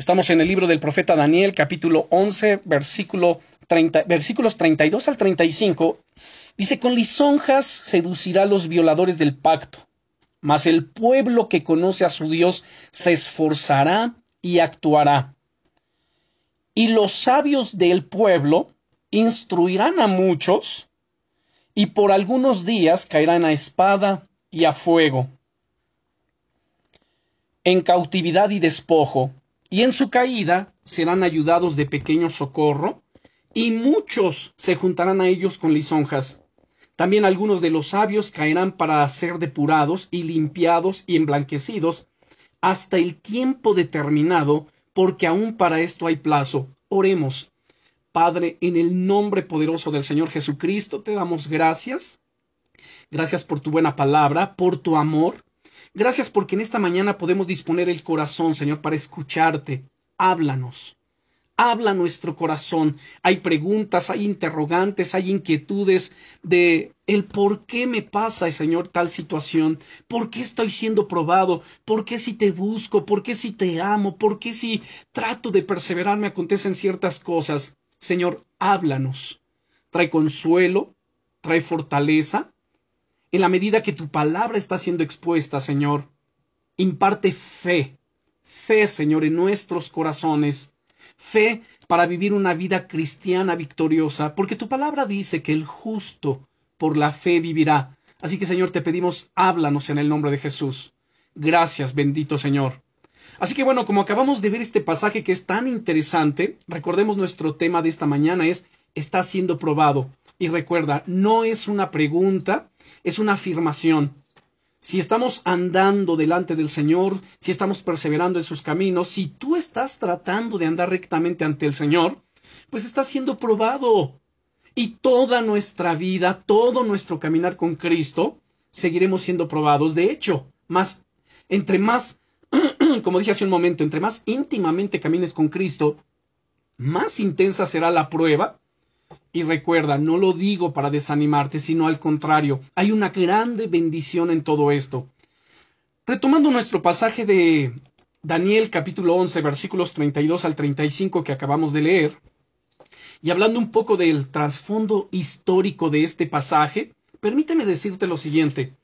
Estamos en el libro del profeta Daniel, capítulo 11, versículo 30, versículos 32 al 35. Dice, con lisonjas seducirá a los violadores del pacto, mas el pueblo que conoce a su Dios se esforzará y actuará. Y los sabios del pueblo instruirán a muchos, y por algunos días caerán a espada y a fuego, en cautividad y despojo, y en su caída serán ayudados de pequeño socorro, y muchos se juntarán a ellos con lisonjas. También algunos de los sabios caerán para ser depurados y limpiados y emblanquecidos hasta el tiempo determinado, porque aún para esto hay plazo. Oremos. Padre, en el nombre poderoso del Señor Jesucristo, te damos gracias. Gracias por tu buena palabra, por tu amor, Gracias porque en esta mañana podemos disponer el corazón, Señor, para escucharte. Háblanos. Habla nuestro corazón. Hay preguntas, hay interrogantes, hay inquietudes de el por qué me pasa, Señor, tal situación, por qué estoy siendo probado, por qué si te busco, por qué si te amo, por qué si trato de perseverar me acontecen ciertas cosas. Señor, háblanos. Trae consuelo, trae fortaleza, en la medida que tu palabra está siendo expuesta, Señor. Imparte fe, fe, Señor, en nuestros corazones, fe para vivir una vida cristiana victoriosa, porque tu palabra dice que el justo por la fe vivirá. Así que, Señor, te pedimos, háblanos en el nombre de Jesús. Gracias, bendito Señor. Así que bueno, como acabamos de ver este pasaje que es tan interesante, recordemos nuestro tema de esta mañana es está siendo probado. Y recuerda, no es una pregunta, es una afirmación. Si estamos andando delante del Señor, si estamos perseverando en sus caminos, si tú estás tratando de andar rectamente ante el Señor, pues está siendo probado. Y toda nuestra vida, todo nuestro caminar con Cristo, seguiremos siendo probados. De hecho, más, entre más, como dije hace un momento, entre más íntimamente camines con Cristo, más intensa será la prueba y recuerda, no lo digo para desanimarte, sino al contrario, hay una grande bendición en todo esto. Retomando nuestro pasaje de Daniel capítulo 11 versículos 32 al 35 que acabamos de leer, y hablando un poco del trasfondo histórico de este pasaje, permíteme decirte lo siguiente.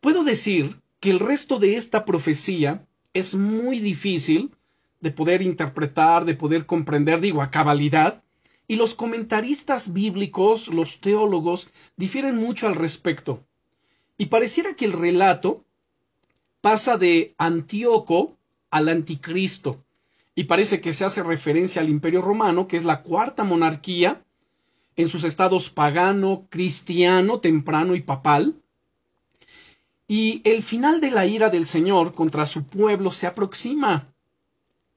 Puedo decir que el resto de esta profecía es muy difícil de poder interpretar, de poder comprender, digo, a cabalidad, y los comentaristas bíblicos, los teólogos, difieren mucho al respecto. Y pareciera que el relato pasa de Antíoco al anticristo, y parece que se hace referencia al imperio romano, que es la cuarta monarquía, en sus estados pagano, cristiano, temprano y papal, y el final de la ira del Señor contra su pueblo se aproxima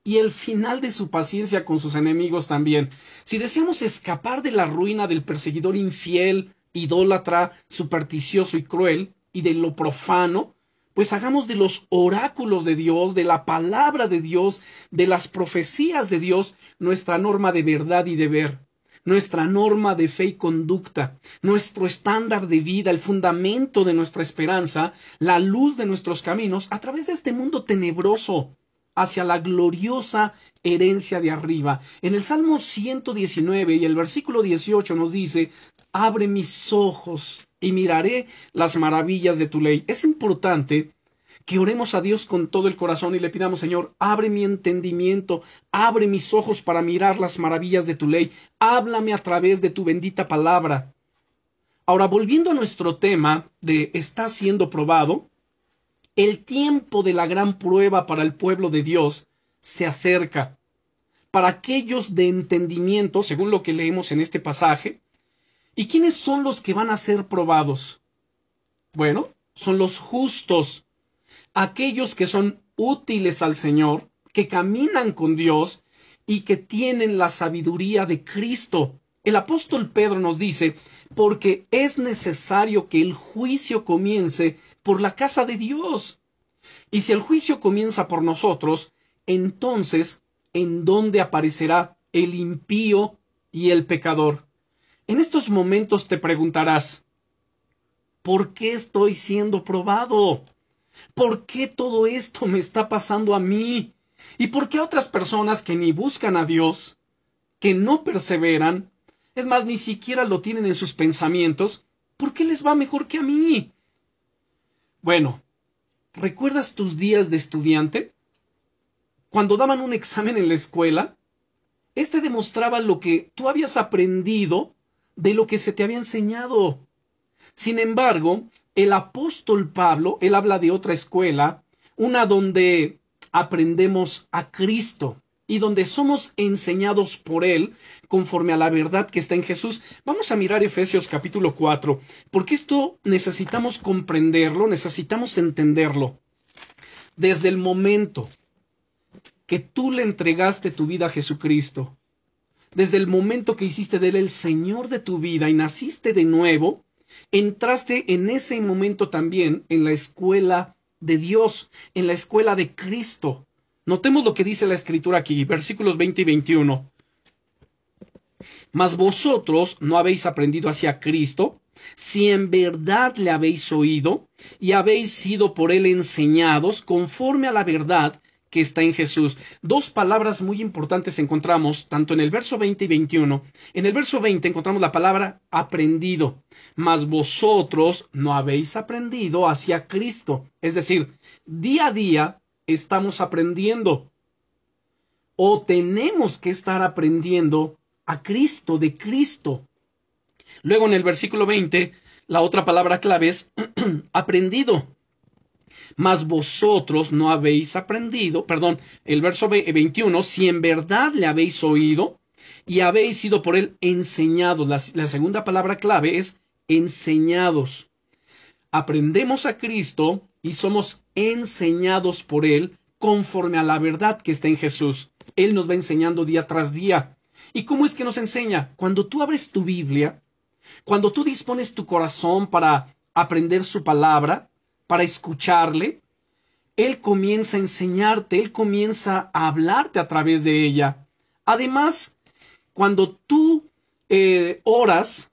y el final de su paciencia con sus enemigos también. Si deseamos escapar de la ruina del perseguidor infiel, idólatra, supersticioso y cruel, y de lo profano, pues hagamos de los oráculos de Dios, de la palabra de Dios, de las profecías de Dios, nuestra norma de verdad y deber, nuestra norma de fe y conducta, nuestro estándar de vida, el fundamento de nuestra esperanza, la luz de nuestros caminos, a través de este mundo tenebroso, hacia la gloriosa herencia de arriba. En el Salmo 119 y el versículo 18 nos dice, abre mis ojos y miraré las maravillas de tu ley. Es importante que oremos a Dios con todo el corazón y le pidamos, Señor, abre mi entendimiento, abre mis ojos para mirar las maravillas de tu ley, háblame a través de tu bendita palabra. Ahora, volviendo a nuestro tema de está siendo probado, el tiempo de la gran prueba para el pueblo de Dios se acerca. Para aquellos de entendimiento, según lo que leemos en este pasaje, ¿y quiénes son los que van a ser probados? Bueno, son los justos, aquellos que son útiles al Señor, que caminan con Dios y que tienen la sabiduría de Cristo. El apóstol Pedro nos dice, porque es necesario que el juicio comience por la casa de Dios. Y si el juicio comienza por nosotros, entonces, ¿en dónde aparecerá el impío y el pecador? En estos momentos te preguntarás, ¿por qué estoy siendo probado? ¿Por qué todo esto me está pasando a mí? ¿Y por qué otras personas que ni buscan a Dios, que no perseveran, es más, ni siquiera lo tienen en sus pensamientos, ¿por qué les va mejor que a mí? Bueno, ¿recuerdas tus días de estudiante? Cuando daban un examen en la escuela, este demostraba lo que tú habías aprendido de lo que se te había enseñado. Sin embargo, el apóstol Pablo, él habla de otra escuela, una donde aprendemos a Cristo y donde somos enseñados por Él conforme a la verdad que está en Jesús. Vamos a mirar Efesios capítulo 4, porque esto necesitamos comprenderlo, necesitamos entenderlo. Desde el momento que tú le entregaste tu vida a Jesucristo, desde el momento que hiciste de Él el Señor de tu vida y naciste de nuevo, entraste en ese momento también en la escuela de Dios, en la escuela de Cristo. Notemos lo que dice la escritura aquí, versículos 20 y 21. Mas vosotros no habéis aprendido hacia Cristo, si en verdad le habéis oído y habéis sido por él enseñados conforme a la verdad que está en Jesús. Dos palabras muy importantes encontramos tanto en el verso 20 y 21. En el verso 20 encontramos la palabra aprendido, mas vosotros no habéis aprendido hacia Cristo. Es decir, día a día estamos aprendiendo o tenemos que estar aprendiendo a Cristo, de Cristo. Luego en el versículo 20, la otra palabra clave es aprendido mas vosotros no habéis aprendido, perdón, el verso 21, si en verdad le habéis oído y habéis sido por él enseñados. La, la segunda palabra clave es enseñados. Aprendemos a Cristo y somos enseñados por él conforme a la verdad que está en Jesús. Él nos va enseñando día tras día. ¿Y cómo es que nos enseña? Cuando tú abres tu Biblia, cuando tú dispones tu corazón para aprender su palabra, para escucharle, Él comienza a enseñarte, Él comienza a hablarte a través de ella. Además, cuando tú eh, oras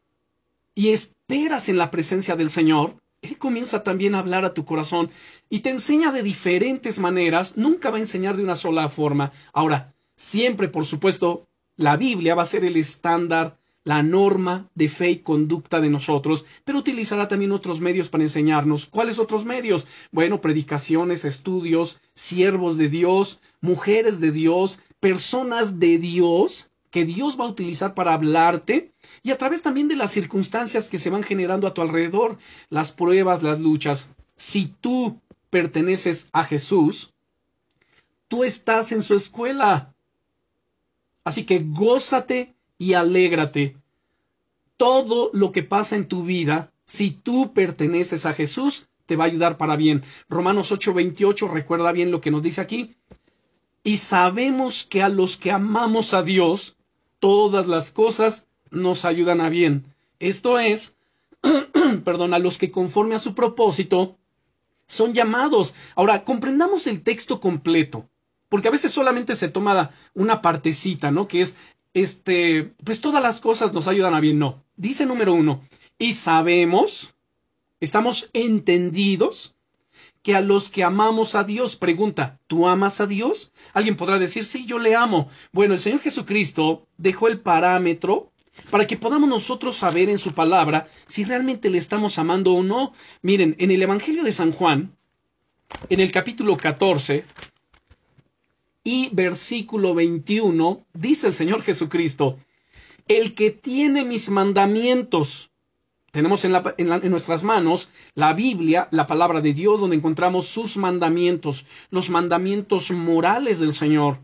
y esperas en la presencia del Señor, Él comienza también a hablar a tu corazón y te enseña de diferentes maneras, nunca va a enseñar de una sola forma. Ahora, siempre, por supuesto, la Biblia va a ser el estándar la norma de fe y conducta de nosotros, pero utilizará también otros medios para enseñarnos. ¿Cuáles otros medios? Bueno, predicaciones, estudios, siervos de Dios, mujeres de Dios, personas de Dios que Dios va a utilizar para hablarte y a través también de las circunstancias que se van generando a tu alrededor, las pruebas, las luchas. Si tú perteneces a Jesús, tú estás en su escuela. Así que gózate y alégrate. Todo lo que pasa en tu vida, si tú perteneces a Jesús, te va a ayudar para bien. Romanos 8:28 recuerda bien lo que nos dice aquí. Y sabemos que a los que amamos a Dios, todas las cosas nos ayudan a bien. Esto es, perdón, a los que conforme a su propósito son llamados. Ahora, comprendamos el texto completo, porque a veces solamente se toma una partecita, ¿no? Que es este, pues todas las cosas nos ayudan a bien. No. Dice número uno, y sabemos, estamos entendidos que a los que amamos a Dios, pregunta, ¿tú amas a Dios? Alguien podrá decir, sí, yo le amo. Bueno, el Señor Jesucristo dejó el parámetro para que podamos nosotros saber en su palabra si realmente le estamos amando o no. Miren, en el Evangelio de San Juan, en el capítulo 14, y versículo 21 dice el Señor Jesucristo, el que tiene mis mandamientos. Tenemos en, nuestras manos la Biblia, la palabra de Dios, donde encontramos sus mandamientos, los mandamientos morales del Señor.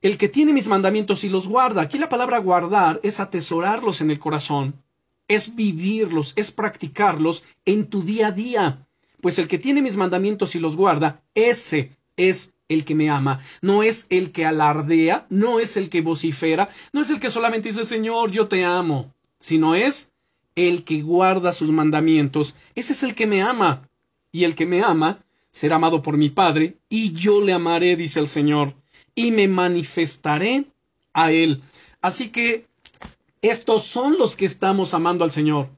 El que tiene mis mandamientos y los guarda. Aquí la palabra guardar es atesorarlos en el corazón, es vivirlos, es practicarlos en tu día a día. Pues el que tiene mis mandamientos y los guarda, ese es el que me ama, no es el que alardea, no es el que vocifera, no es el que solamente dice Señor, yo te amo, sino es el que guarda sus mandamientos, ese es el que me ama, y el que me ama será amado por mi Padre, y yo le amaré, dice el Señor, y me manifestaré a él. Así que estos son los que estamos amando al Señor.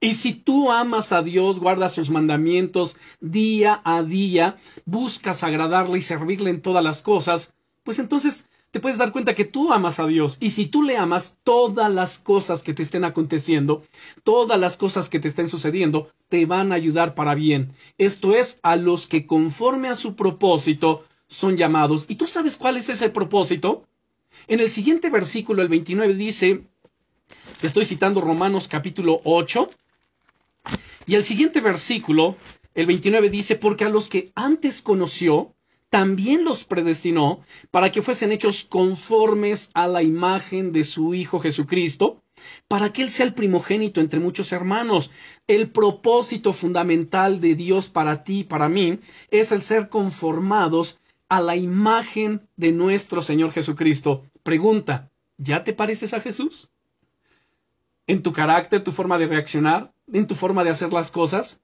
Y si tú amas a Dios, guardas sus mandamientos día a día, buscas agradarle y servirle en todas las cosas, pues entonces te puedes dar cuenta que tú amas a Dios. Y si tú le amas, todas las cosas que te estén aconteciendo, todas las cosas que te estén sucediendo, te van a ayudar para bien. Esto es, a los que conforme a su propósito son llamados. ¿Y tú sabes cuál es ese propósito? En el siguiente versículo, el 29, dice, estoy citando Romanos capítulo 8, y el siguiente versículo, el 29 dice, porque a los que antes conoció, también los predestinó para que fuesen hechos conformes a la imagen de su Hijo Jesucristo, para que Él sea el primogénito entre muchos hermanos. El propósito fundamental de Dios para ti y para mí es el ser conformados a la imagen de nuestro Señor Jesucristo. Pregunta, ¿ya te pareces a Jesús? ¿En tu carácter, tu forma de reaccionar? en tu forma de hacer las cosas,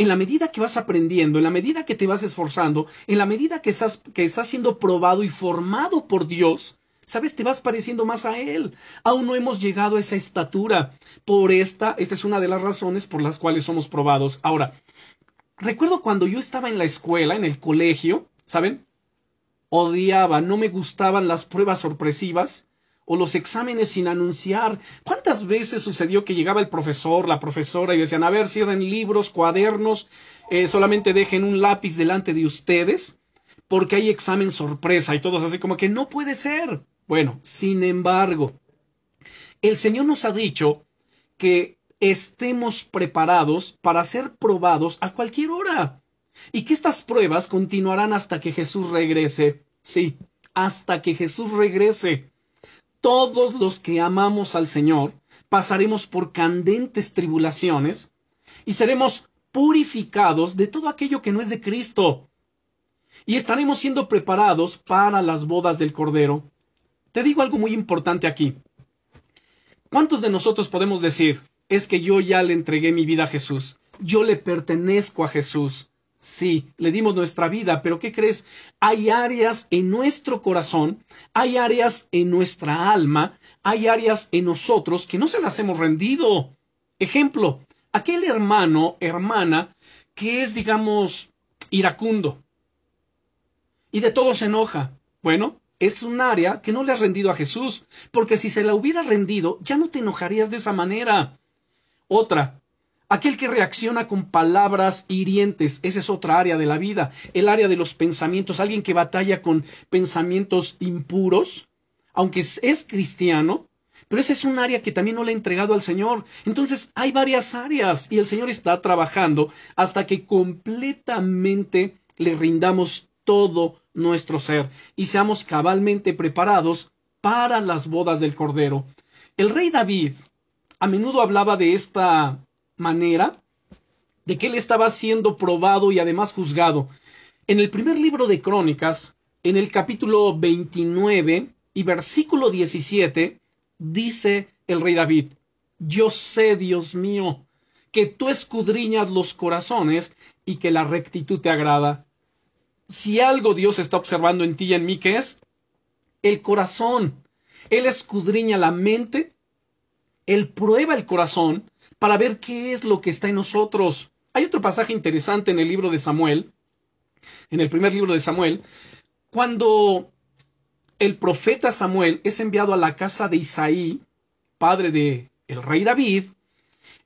en la medida que vas aprendiendo, en la medida que te vas esforzando, en la medida que estás, que estás siendo probado y formado por Dios, ¿sabes? Te vas pareciendo más a Él. Aún no hemos llegado a esa estatura. Por esta, esta es una de las razones por las cuales somos probados. Ahora, recuerdo cuando yo estaba en la escuela, en el colegio, ¿saben? Odiaba, no me gustaban las pruebas sorpresivas o los exámenes sin anunciar. ¿Cuántas veces sucedió que llegaba el profesor, la profesora y decían, a ver, cierren libros, cuadernos, eh, solamente dejen un lápiz delante de ustedes, porque hay examen sorpresa y todos así como que no puede ser. Bueno, sin embargo, el Señor nos ha dicho que estemos preparados para ser probados a cualquier hora y que estas pruebas continuarán hasta que Jesús regrese. Sí, hasta que Jesús regrese todos los que amamos al Señor pasaremos por candentes tribulaciones y seremos purificados de todo aquello que no es de Cristo. Y estaremos siendo preparados para las bodas del Cordero. Te digo algo muy importante aquí. ¿Cuántos de nosotros podemos decir, es que yo ya le entregué mi vida a Jesús? Yo le pertenezco a Jesús. Sí, le dimos nuestra vida, pero ¿qué crees? Hay áreas en nuestro corazón, hay áreas en nuestra alma, hay áreas en nosotros que no se las hemos rendido. Ejemplo, aquel hermano, hermana, que es, digamos, iracundo y de todo se enoja. Bueno, es un área que no le has rendido a Jesús, porque si se la hubiera rendido, ya no te enojarías de esa manera. Otra, Aquel que reacciona con palabras hirientes, esa es otra área de la vida, el área de los pensamientos, alguien que batalla con pensamientos impuros, aunque es, cristiano, pero esa es un área que también no le ha entregado al Señor. Entonces hay varias áreas y el Señor está trabajando hasta que completamente le rindamos todo nuestro ser y seamos cabalmente preparados para las bodas del Cordero. El rey David a menudo hablaba de esta manera de que él estaba siendo probado y además juzgado. En el primer libro de Crónicas, en el capítulo 29 y versículo 17, dice el rey David, Yo sé, Dios mío, que tú escudriñas los corazones y que la rectitud te agrada. Si algo Dios está observando en ti y en mí, ¿qué es? El corazón. Él escudriña la mente, Él prueba el corazón para ver qué es lo que está en nosotros. Hay otro pasaje interesante en el libro de Samuel, en el primer libro de Samuel, cuando el profeta Samuel es enviado a la casa de Isaí, padre de el rey David,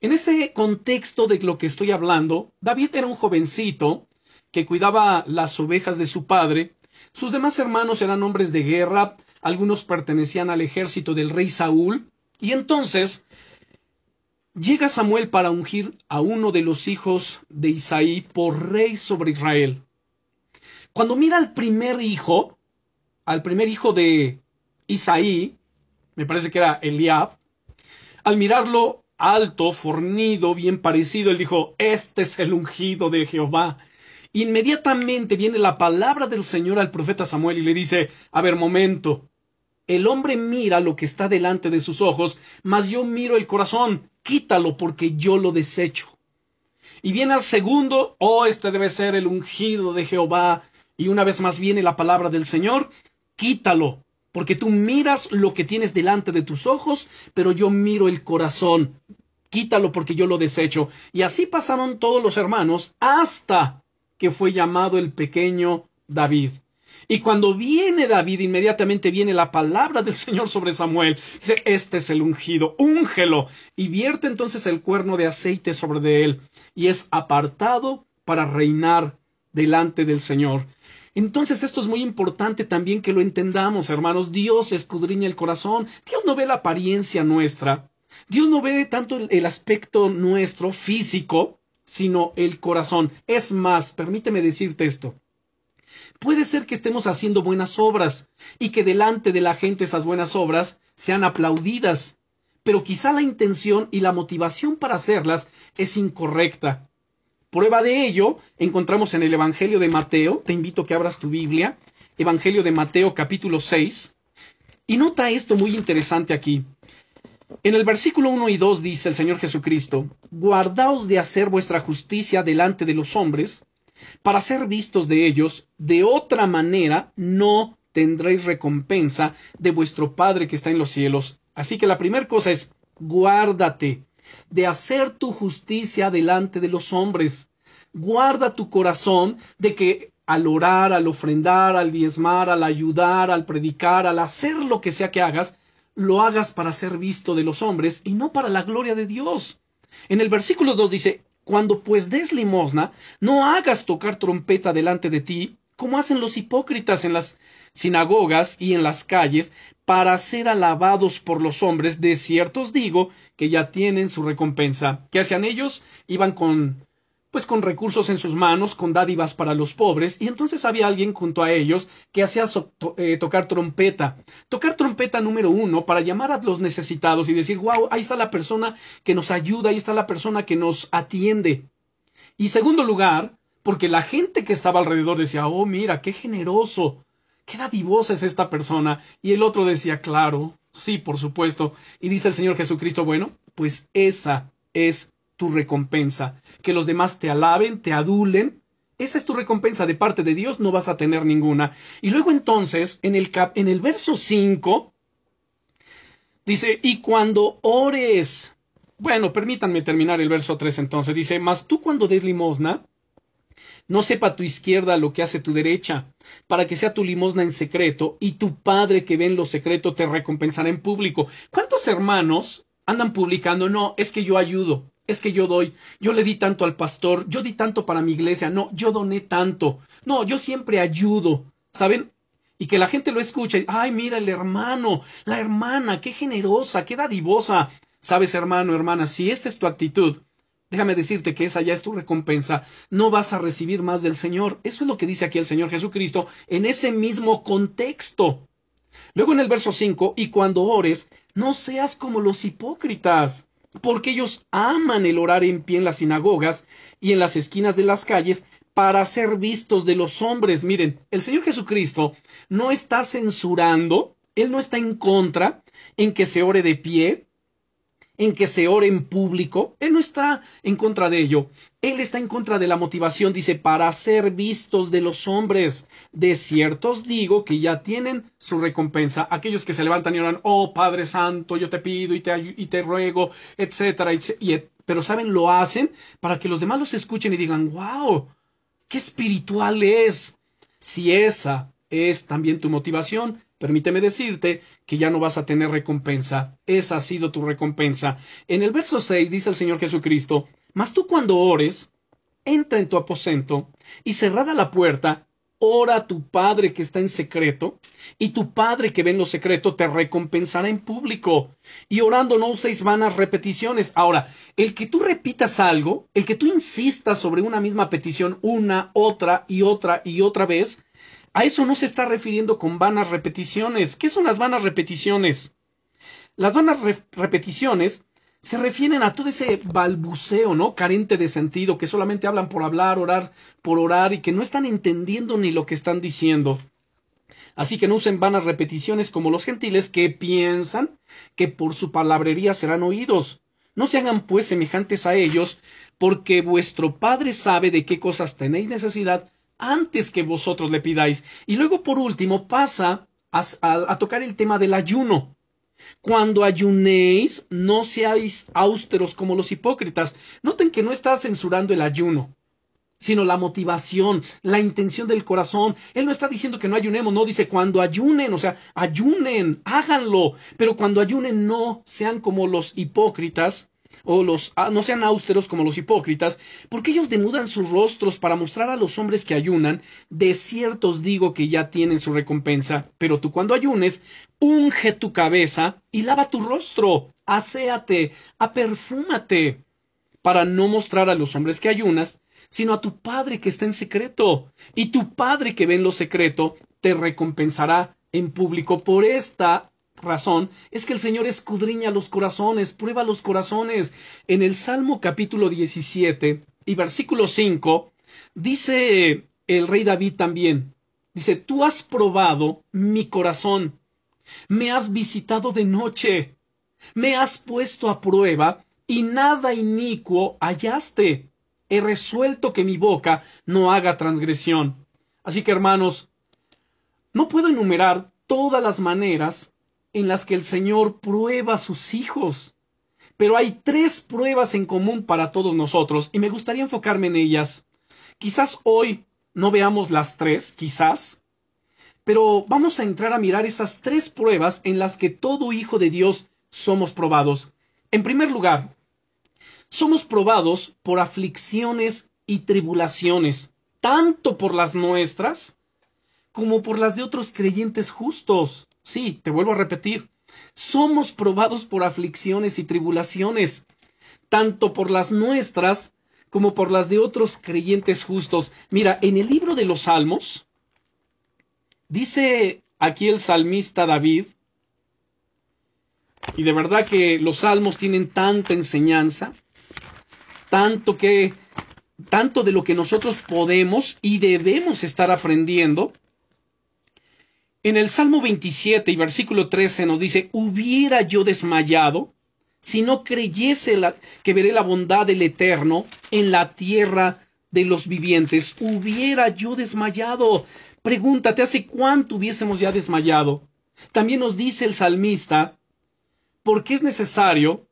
en ese contexto de lo que estoy hablando, David era un jovencito que cuidaba las ovejas de su padre, sus demás hermanos eran hombres de guerra, algunos pertenecían al ejército del rey Saúl, y entonces Llega Samuel para ungir a uno de los hijos de Isaí por rey sobre Israel. Cuando mira al primer hijo, al primer hijo de Isaí, me parece que era Eliab, al mirarlo alto, fornido, bien parecido, él dijo, este es el ungido de Jehová. Inmediatamente viene la palabra del Señor al profeta Samuel y le dice, a ver, momento, el hombre mira lo que está delante de sus ojos, mas yo miro el corazón quítalo porque yo lo desecho. Y viene al segundo, oh, este debe ser el ungido de Jehová. Y una vez más viene la palabra del Señor, quítalo, porque tú miras lo que tienes delante de tus ojos, pero yo miro el corazón. quítalo porque yo lo desecho. Y así pasaron todos los hermanos hasta que fue llamado el pequeño David. Y cuando viene David, inmediatamente viene la palabra del Señor sobre Samuel. Dice, este es el ungido, úngelo. Y vierte entonces el cuerno de aceite sobre de él. Y es apartado para reinar delante del Señor. Entonces esto es muy importante también que lo entendamos, hermanos. Dios escudriña el corazón. Dios no ve la apariencia nuestra. Dios no ve tanto el aspecto nuestro físico, sino el corazón. Es más, permíteme decirte esto. Puede ser que estemos haciendo buenas obras y que delante de la gente esas buenas obras sean aplaudidas, pero quizá la intención y la motivación para hacerlas es incorrecta. Prueba de ello encontramos en el Evangelio de Mateo, te invito a que abras tu Biblia, Evangelio de Mateo capítulo 6, y nota esto muy interesante aquí. En el versículo 1 y 2 dice el Señor Jesucristo, Guardaos de hacer vuestra justicia delante de los hombres, para ser vistos de ellos, de otra manera no tendréis recompensa de vuestro Padre que está en los cielos. Así que la primera cosa es, guárdate de hacer tu justicia delante de los hombres. Guarda tu corazón de que al orar, al ofrendar, al diezmar, al ayudar, al predicar, al hacer lo que sea que hagas, lo hagas para ser visto de los hombres y no para la gloria de Dios. En el versículo 2 dice, cuando pues des limosna, no hagas tocar trompeta delante de ti, como hacen los hipócritas en las sinagogas y en las calles, para ser alabados por los hombres, de ciertos digo que ya tienen su recompensa. ¿Qué hacían ellos? Iban con pues con recursos en sus manos, con dádivas para los pobres, y entonces había alguien junto a ellos que hacía eh, tocar trompeta. Tocar trompeta número uno para llamar a los necesitados y decir, wow, ahí está la persona que nos ayuda, ahí está la persona que nos atiende. Y segundo lugar, porque la gente que estaba alrededor decía, oh, mira, qué generoso, qué dadivosa es esta persona. Y el otro decía, claro, sí, por supuesto. Y dice el Señor Jesucristo, bueno, pues esa es tu recompensa. Que los demás te alaben, te adulen. Esa es tu recompensa de parte de Dios, no vas a tener ninguna. Y luego entonces, en el, cap, en el verso 5, dice, y cuando ores, bueno, permítanme terminar el verso 3 entonces, dice, mas tú cuando des limosna, no sepa tu izquierda lo que hace tu derecha, para que sea tu limosna en secreto, y tu Padre que ve en lo secreto te recompensará en público. ¿Cuántos hermanos andan publicando? No, es que yo ayudo es que yo doy, yo le di tanto al pastor, yo di tanto para mi iglesia, no, yo doné tanto, no, yo siempre ayudo, ¿saben? Y que la gente lo escuche, ay, mira el hermano, la hermana, qué generosa, qué dadivosa. Sabes, hermano, hermana, si esta es tu actitud, déjame decirte que esa ya es tu recompensa, no vas a recibir más del Señor. Eso es lo que dice aquí el Señor Jesucristo en ese mismo contexto. Luego en el verso 5, y cuando ores, no seas como los hipócritas porque ellos aman el orar en pie en las sinagogas y en las esquinas de las calles para ser vistos de los hombres. Miren, el Señor Jesucristo no está censurando, Él no está en contra en que se ore de pie, en que se ore en público. Él no está en contra de ello. Él está en contra de la motivación, dice, para ser vistos de los hombres. De ciertos digo que ya tienen su recompensa. Aquellos que se levantan y oran, oh Padre Santo, yo te pido y te, y te ruego, etcétera. Y, pero saben, lo hacen para que los demás los escuchen y digan, wow, qué espiritual es. Si esa es también tu motivación, Permíteme decirte que ya no vas a tener recompensa. Esa ha sido tu recompensa. En el verso 6 dice el Señor Jesucristo, Mas tú cuando ores, entra en tu aposento y cerrada la puerta, ora a tu Padre que está en secreto, y tu Padre que ve en lo secreto te recompensará en público. Y orando no uséis vanas repeticiones. Ahora, el que tú repitas algo, el que tú insistas sobre una misma petición una, otra y otra y otra vez, a eso no se está refiriendo con vanas repeticiones. ¿Qué son las vanas repeticiones? Las vanas repeticiones se refieren a todo ese balbuceo, ¿no? Carente de sentido, que solamente hablan por hablar, orar por orar y que no están entendiendo ni lo que están diciendo. Así que no usen vanas repeticiones como los gentiles que piensan que por su palabrería serán oídos. No se hagan pues semejantes a ellos, porque vuestro Padre sabe de qué cosas tenéis necesidad antes que vosotros le pidáis. Y luego, por último, pasa a, tocar el tema del ayuno. Cuando ayunéis, no seáis austeros como los hipócritas. Noten que no está censurando el ayuno, sino la motivación, la intención del corazón. Él no está diciendo que no ayunemos, no dice cuando ayunen, o sea, ayunen, háganlo, pero cuando ayunen no sean como los hipócritas o los ah, no sean austeros como los hipócritas, porque ellos denudan sus rostros para mostrar a los hombres que ayunan, de cierto os digo que ya tienen su recompensa, pero tú cuando ayunes, unge tu cabeza y lava tu rostro, aséate, aperfúmate, para no mostrar a los hombres que ayunas, sino a tu Padre que está en secreto, y tu Padre que ve en lo secreto te recompensará en público. Por esta razón es que el Señor escudriña los corazones, prueba los corazones. En el Salmo capítulo 17 y versículo 5 dice el rey David también, dice, tú has probado mi corazón, me has visitado de noche, me has puesto a prueba y nada inicuo hallaste. He resuelto que mi boca no haga transgresión. Así que hermanos, no puedo enumerar todas las maneras en las que el Señor prueba a sus hijos. Pero hay tres pruebas en común para todos nosotros y me gustaría enfocarme en ellas. Quizás hoy no veamos las tres, quizás, pero vamos a entrar a mirar esas tres pruebas en las que todo hijo de Dios somos probados. En primer lugar, somos probados por aflicciones y tribulaciones, tanto por las nuestras como por las de otros creyentes justos. Sí, te vuelvo a repetir, somos probados por aflicciones y tribulaciones, tanto por las nuestras como por las de otros creyentes justos. Mira, en el libro de los Salmos, dice aquí el salmista David, y de verdad que los salmos tienen tanta enseñanza, tanto que, tanto de lo que nosotros podemos y debemos estar aprendiendo, en el Salmo 27 y versículo 13 nos dice, hubiera yo desmayado si no creyese que veré la bondad del Eterno en la tierra de los vivientes. Hubiera yo desmayado. Pregúntate, ¿hace cuánto hubiésemos ya desmayado? También nos dice el salmista, porque es necesario,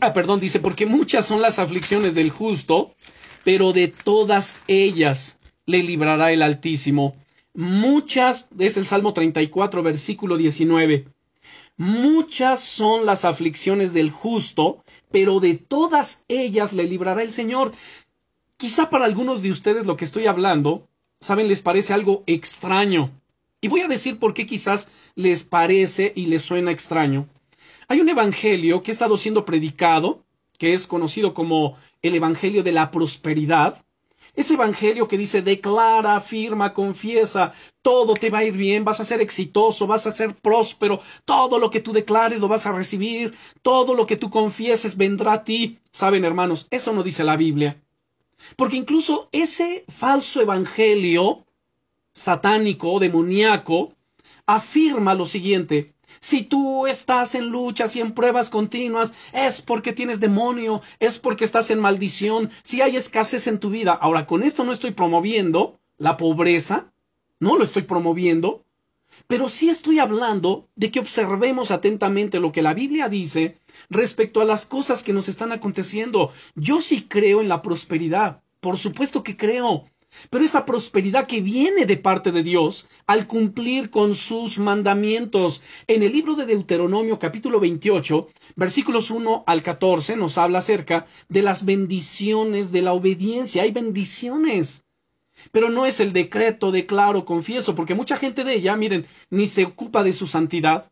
ah, perdón, dice, porque muchas son las aflicciones del justo, pero de todas ellas le librará el Altísimo. Muchas, es el Salmo 34, versículo 19. Muchas son las aflicciones del justo, pero de todas ellas le librará el Señor. Quizá para algunos de ustedes lo que estoy hablando, saben, les parece algo extraño. Y voy a decir por qué quizás les parece y les suena extraño. Hay un evangelio que ha estado siendo predicado, que es conocido como el evangelio de la prosperidad, ese evangelio que dice declara, afirma, confiesa, todo te va a ir bien, vas a ser exitoso, vas a ser próspero, todo lo que tú declares lo vas a recibir, todo lo que tú confieses vendrá a ti. Saben, hermanos, eso no dice la Biblia. Porque incluso ese falso evangelio satánico, demoníaco, afirma lo siguiente, si tú estás en luchas y en pruebas continuas, es porque tienes demonio, es porque estás en maldición, si hay escasez en tu vida. Ahora, con esto no estoy promoviendo la pobreza, no lo estoy promoviendo, pero sí estoy hablando de que observemos atentamente lo que la Biblia dice respecto a las cosas que nos están aconteciendo. Yo sí creo en la prosperidad, por supuesto que creo, pero esa prosperidad que viene de parte de Dios al cumplir con sus mandamientos. En el libro de Deuteronomio capítulo 28, versículos 1 al 14 nos habla acerca de las bendiciones de la obediencia. Hay bendiciones. Pero no es el decreto, declaro, confieso, porque mucha gente de ella, miren, ni se ocupa de su santidad,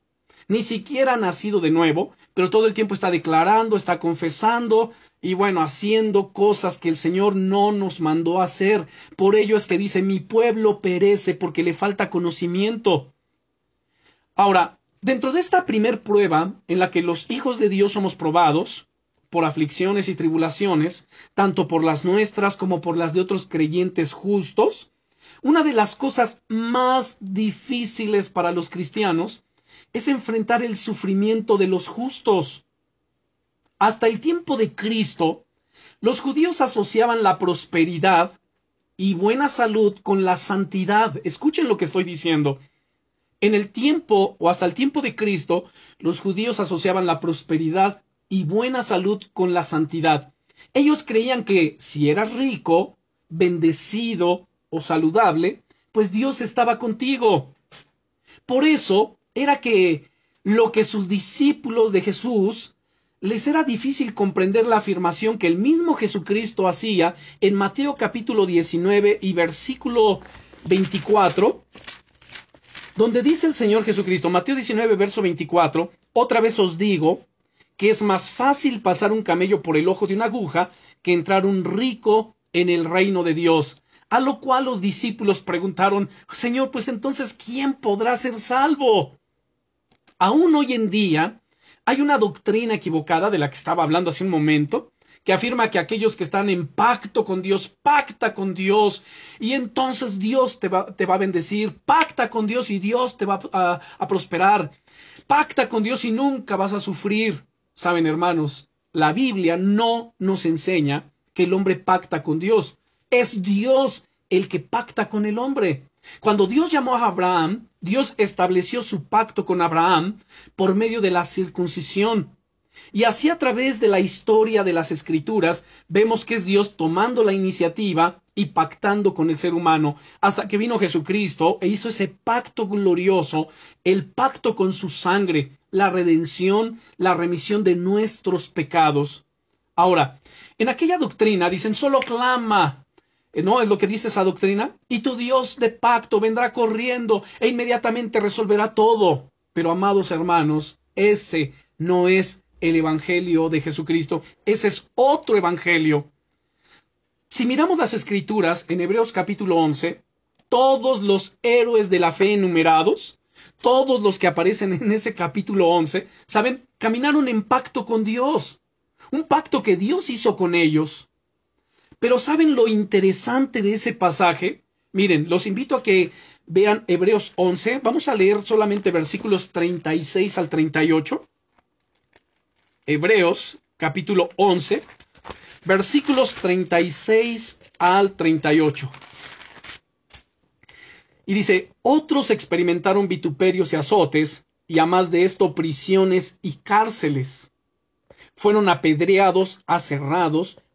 ni siquiera ha nacido de nuevo, pero todo el tiempo está declarando, está confesando y bueno, haciendo cosas que el Señor no nos mandó hacer. Por ello es que dice, mi pueblo perece porque le falta conocimiento. Ahora, dentro de esta primer prueba en la que los hijos de Dios somos probados, por aflicciones y tribulaciones, tanto por las nuestras como por las de otros creyentes justos, una de las cosas más difíciles para los cristianos es enfrentar el sufrimiento de los justos. Hasta el tiempo de Cristo, los judíos asociaban la prosperidad y buena salud con la santidad. Escuchen lo que estoy diciendo. En el tiempo o hasta el tiempo de Cristo, los judíos asociaban la prosperidad y buena salud con la santidad. Ellos creían que si eras rico, bendecido o saludable, pues Dios estaba contigo. Por eso era que lo que sus discípulos de Jesús les era difícil comprender la afirmación que el mismo Jesucristo hacía en Mateo capítulo 19 y versículo 24, donde dice el Señor Jesucristo, Mateo 19, verso 24, otra vez os digo que es más fácil pasar un camello por el ojo de una aguja que entrar un rico en el reino de Dios. A lo cual los discípulos preguntaron, Señor, pues entonces, ¿quién podrá ser salvo? Aún hoy en día hay una doctrina equivocada de la que estaba hablando hace un momento, que afirma que aquellos que están en pacto con Dios, pacta con Dios, y entonces Dios te va, te va a bendecir, pacta con Dios y Dios te va a, a prosperar, pacta con Dios y nunca vas a sufrir. Saben, hermanos, la Biblia no nos enseña que el hombre pacta con Dios. Es Dios el que pacta con el hombre. Cuando Dios llamó a Abraham, Dios estableció su pacto con Abraham por medio de la circuncisión. Y así a través de la historia de las escrituras vemos que es Dios tomando la iniciativa y pactando con el ser humano hasta que vino Jesucristo e hizo ese pacto glorioso, el pacto con su sangre, la redención, la remisión de nuestros pecados. Ahora, en aquella doctrina dicen solo clama, ¿No es lo que dice esa doctrina? Y tu Dios de pacto vendrá corriendo e inmediatamente resolverá todo. Pero, amados hermanos, ese no es el Evangelio de Jesucristo. Ese es otro Evangelio. Si miramos las Escrituras en Hebreos capítulo 11, todos los héroes de la fe enumerados, todos los que aparecen en ese capítulo 11, ¿saben? Caminaron en pacto con Dios. Un pacto que Dios hizo con ellos. Pero ¿saben lo interesante de ese pasaje? Miren, los invito a que vean Hebreos 11. Vamos a leer solamente versículos 36 al 38. Hebreos capítulo 11, versículos 36 al 38. Y dice, otros experimentaron vituperios y azotes, y a más de esto prisiones y cárceles. Fueron apedreados, aserrados,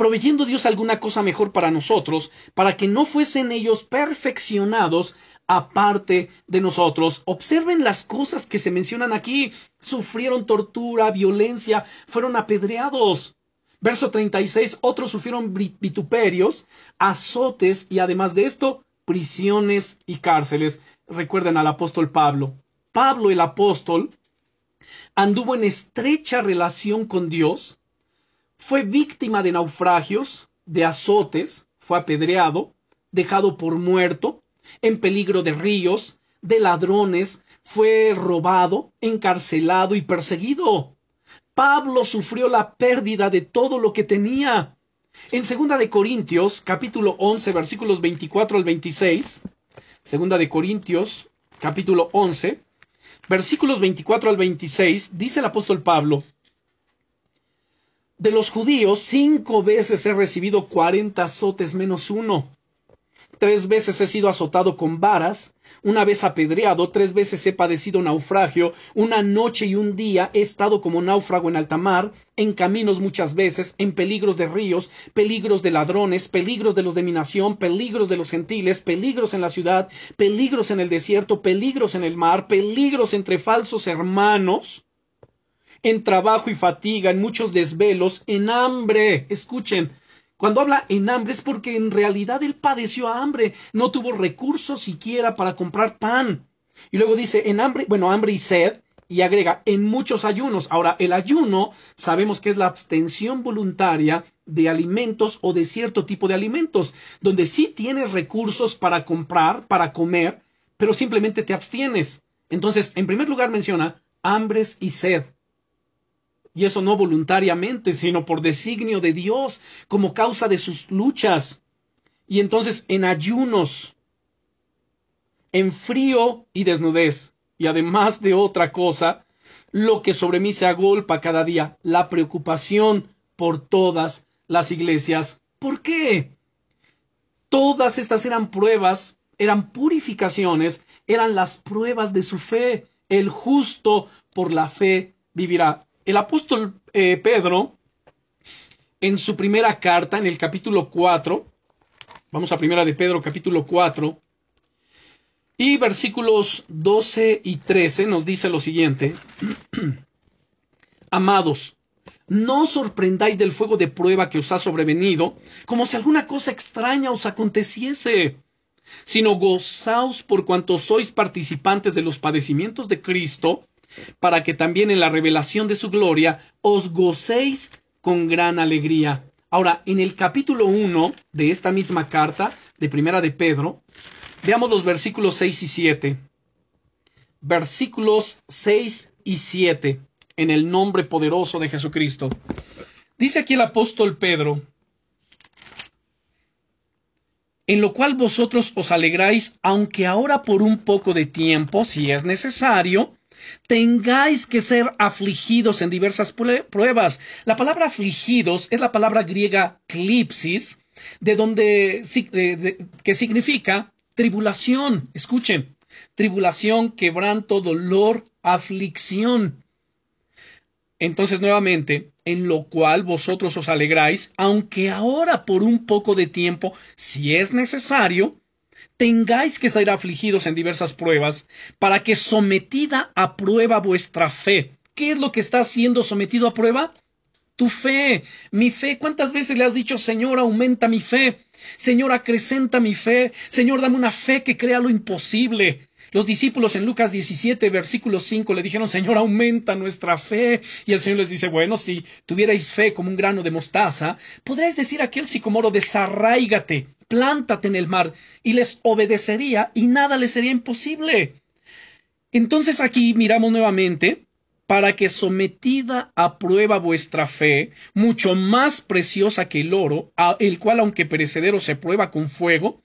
proveyendo Dios alguna cosa mejor para nosotros, para que no fuesen ellos perfeccionados aparte de nosotros. Observen las cosas que se mencionan aquí. Sufrieron tortura, violencia, fueron apedreados. Verso 36, otros sufrieron vituperios, azotes y además de esto, prisiones y cárceles. Recuerden al apóstol Pablo. Pablo el apóstol anduvo en estrecha relación con Dios, fue víctima de naufragios, de azotes, fue apedreado, dejado por muerto, en peligro de ríos, de ladrones, fue robado, encarcelado y perseguido. Pablo sufrió la pérdida de todo lo que tenía. En segunda de Corintios, capítulo 11, versículos 24 al 26, segunda de Corintios, capítulo 11, versículos 24 al 26, dice el apóstol Pablo, de los judíos, cinco veces he recibido cuarenta azotes menos uno. Tres veces he sido azotado con varas, una vez apedreado, tres veces he padecido naufragio, una noche y un día he estado como náufrago en alta mar, en caminos muchas veces, en peligros de ríos, peligros de ladrones, peligros de los de mi nación, peligros de los gentiles, peligros en la ciudad, peligros en el desierto, peligros en el mar, peligros entre falsos hermanos, en trabajo y fatiga, en muchos desvelos, en hambre. Escuchen, cuando habla en hambre es porque en realidad él padeció hambre, no tuvo recursos siquiera para comprar pan. Y luego dice en hambre, bueno, hambre y sed, y agrega en muchos ayunos. Ahora, el ayuno sabemos que es la abstención voluntaria de alimentos o de cierto tipo de alimentos, donde sí tienes recursos para comprar, para comer, pero simplemente te abstienes. Entonces, en primer lugar menciona hambres y sed. Y eso no voluntariamente, sino por designio de Dios, como causa de sus luchas. Y entonces en ayunos, en frío y desnudez, y además de otra cosa, lo que sobre mí se agolpa cada día, la preocupación por todas las iglesias. ¿Por qué? Todas estas eran pruebas, eran purificaciones, eran las pruebas de su fe. El justo por la fe vivirá. El apóstol eh, Pedro, en su primera carta, en el capítulo 4, vamos a primera de Pedro, capítulo 4, y versículos 12 y 13 nos dice lo siguiente. Amados, no os sorprendáis del fuego de prueba que os ha sobrevenido, como si alguna cosa extraña os aconteciese, sino gozaos por cuanto sois participantes de los padecimientos de Cristo, para que también en la revelación de su gloria os gocéis con gran alegría. Ahora, en el capítulo 1 de esta misma carta, de Primera de Pedro, Veamos los versículos 6 y 7. Versículos 6 y 7 en el nombre poderoso de Jesucristo. Dice aquí el apóstol Pedro, en lo cual vosotros os alegráis, aunque ahora por un poco de tiempo, si es necesario, tengáis que ser afligidos en diversas pruebas. La palabra afligidos es la palabra griega clipsis, de donde que significa tribulación, escuchen, tribulación, quebranto, dolor, aflicción. Entonces, nuevamente, en lo cual vosotros os alegráis, aunque ahora por un poco de tiempo, si es necesario, tengáis que ser afligidos en diversas pruebas, para que sometida a prueba vuestra fe. ¿Qué es lo que está siendo sometido a prueba? tu fe, mi fe. ¿Cuántas veces le has dicho, Señor, aumenta mi fe? Señor, acrecenta mi fe. Señor, dame una fe que crea lo imposible. Los discípulos en Lucas 17, versículo 5 le dijeron, Señor, aumenta nuestra fe. Y el Señor les dice, bueno, si tuvierais fe como un grano de mostaza, podréis decir a aquel sicomoro, desarráigate, plántate en el mar, y les obedecería y nada les sería imposible. Entonces aquí miramos nuevamente para que sometida a prueba vuestra fe, mucho más preciosa que el oro, el cual aunque perecedero se prueba con fuego,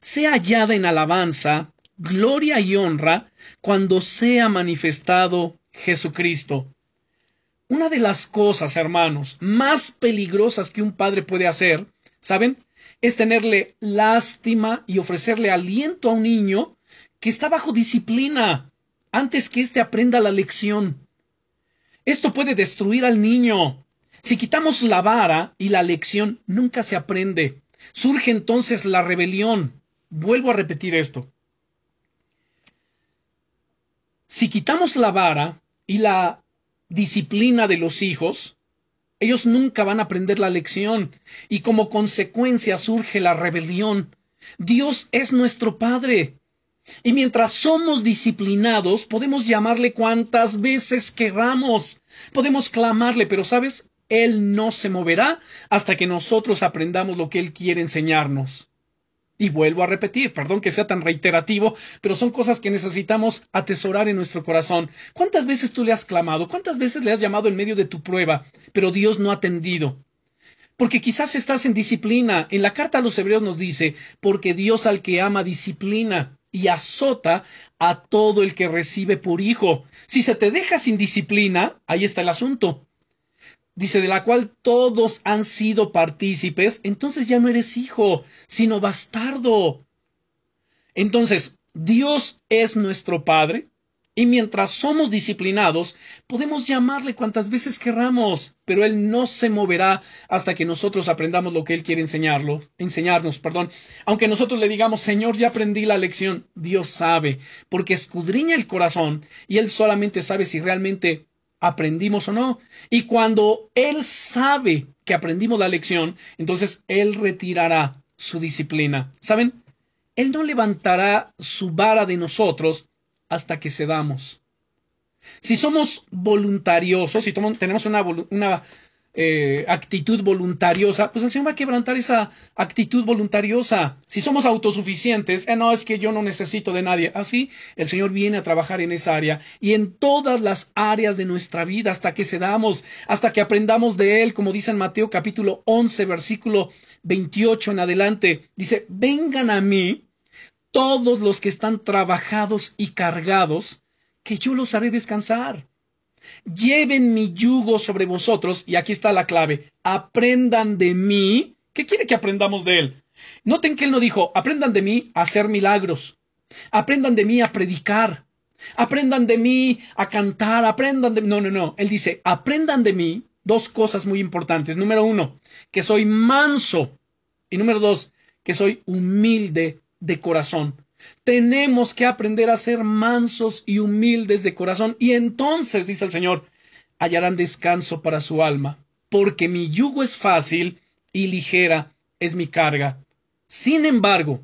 sea hallada en alabanza, gloria y honra cuando sea manifestado Jesucristo. Una de las cosas, hermanos, más peligrosas que un padre puede hacer, ¿saben? Es tenerle lástima y ofrecerle aliento a un niño que está bajo disciplina antes que éste aprenda la lección. Esto puede destruir al niño. Si quitamos la vara y la lección, nunca se aprende. Surge entonces la rebelión. Vuelvo a repetir esto. Si quitamos la vara y la disciplina de los hijos, ellos nunca van a aprender la lección y como consecuencia surge la rebelión. Dios es nuestro Padre. Y mientras somos disciplinados, podemos llamarle cuantas veces queramos. Podemos clamarle, pero sabes, Él no se moverá hasta que nosotros aprendamos lo que Él quiere enseñarnos. Y vuelvo a repetir, perdón que sea tan reiterativo, pero son cosas que necesitamos atesorar en nuestro corazón. ¿Cuántas veces tú le has clamado? ¿Cuántas veces le has llamado en medio de tu prueba? Pero Dios no ha atendido. Porque quizás estás en disciplina. En la carta a los hebreos nos dice, porque Dios al que ama disciplina y azota a todo el que recibe por hijo. Si se te deja sin disciplina, ahí está el asunto. Dice, de la cual todos han sido partícipes, entonces ya no eres hijo, sino bastardo. Entonces, Dios es nuestro Padre, y mientras somos disciplinados, podemos llamarle cuantas veces querramos, pero Él no se moverá hasta que nosotros aprendamos lo que Él quiere enseñarlo, enseñarnos, perdón. Aunque nosotros le digamos, Señor, ya aprendí la lección, Dios sabe, porque escudriña el corazón y Él solamente sabe si realmente aprendimos o no. Y cuando Él sabe que aprendimos la lección, entonces Él retirará su disciplina. ¿Saben? Él no levantará su vara de nosotros hasta que cedamos. Si somos voluntariosos, si tenemos una, una eh, actitud voluntariosa, pues el Señor va a quebrantar esa actitud voluntariosa. Si somos autosuficientes, eh, no es que yo no necesito de nadie. Así, el Señor viene a trabajar en esa área y en todas las áreas de nuestra vida hasta que cedamos, hasta que aprendamos de Él, como dice en Mateo capítulo 11, versículo 28 en adelante. Dice, vengan a mí todos los que están trabajados y cargados, que yo los haré descansar. Lleven mi yugo sobre vosotros, y aquí está la clave, aprendan de mí. ¿Qué quiere que aprendamos de él? Noten que él no dijo, aprendan de mí a hacer milagros, aprendan de mí a predicar, aprendan de mí a cantar, aprendan de... No, no, no. Él dice, aprendan de mí dos cosas muy importantes. Número uno, que soy manso. Y número dos, que soy humilde de corazón. Tenemos que aprender a ser mansos y humildes de corazón y entonces, dice el Señor, hallarán descanso para su alma, porque mi yugo es fácil y ligera es mi carga. Sin embargo,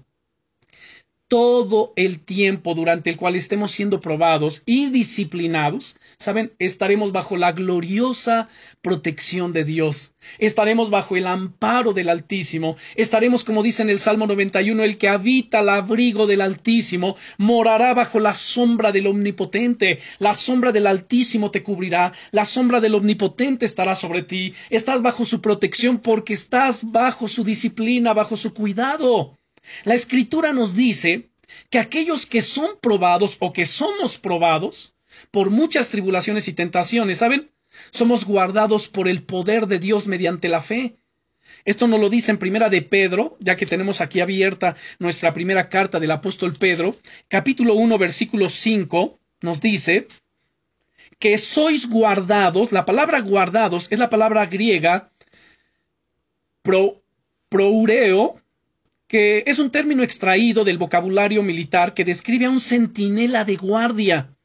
todo el tiempo durante el cual estemos siendo probados y disciplinados, saben, estaremos bajo la gloriosa protección de Dios. Estaremos bajo el amparo del Altísimo. Estaremos, como dice en el Salmo 91, el que habita al abrigo del Altísimo morará bajo la sombra del Omnipotente. La sombra del Altísimo te cubrirá. La sombra del Omnipotente estará sobre ti. Estás bajo su protección porque estás bajo su disciplina, bajo su cuidado. La escritura nos dice que aquellos que son probados o que somos probados por muchas tribulaciones y tentaciones, ¿saben? Somos guardados por el poder de Dios mediante la fe. Esto nos lo dice en primera de Pedro, ya que tenemos aquí abierta nuestra primera carta del apóstol Pedro, capítulo 1, versículo 5, nos dice que sois guardados, la palabra guardados es la palabra griega pro, proureo, que es un término extraído del vocabulario militar que describe a un centinela de guardia.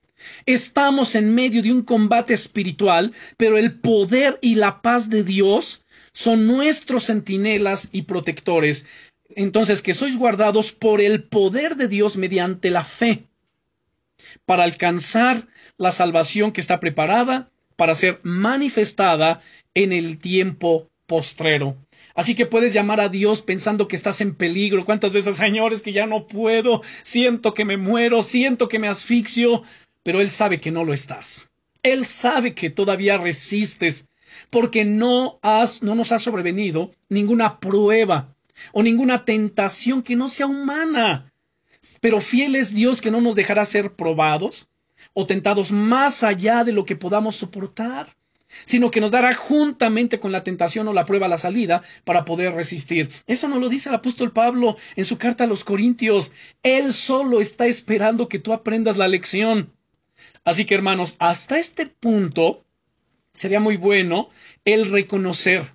Estamos en medio de un combate espiritual, pero el poder y la paz de Dios son nuestros centinelas y protectores. Entonces, que sois guardados por el poder de Dios mediante la fe, para alcanzar la salvación que está preparada para ser manifestada en el tiempo postrero. Así que puedes llamar a Dios pensando que estás en peligro. ¿Cuántas veces, señores, que ya no puedo? Siento que me muero, siento que me asfixio, pero Él sabe que no lo estás. Él sabe que todavía resistes, porque no has, no nos ha sobrevenido ninguna prueba o ninguna tentación que no sea humana. Pero fiel es Dios que no nos dejará ser probados o tentados más allá de lo que podamos soportar sino que nos dará juntamente con la tentación o la prueba la salida para poder resistir. Eso no lo dice el apóstol Pablo en su carta a los Corintios. Él solo está esperando que tú aprendas la lección. Así que hermanos, hasta este punto sería muy bueno el reconocer.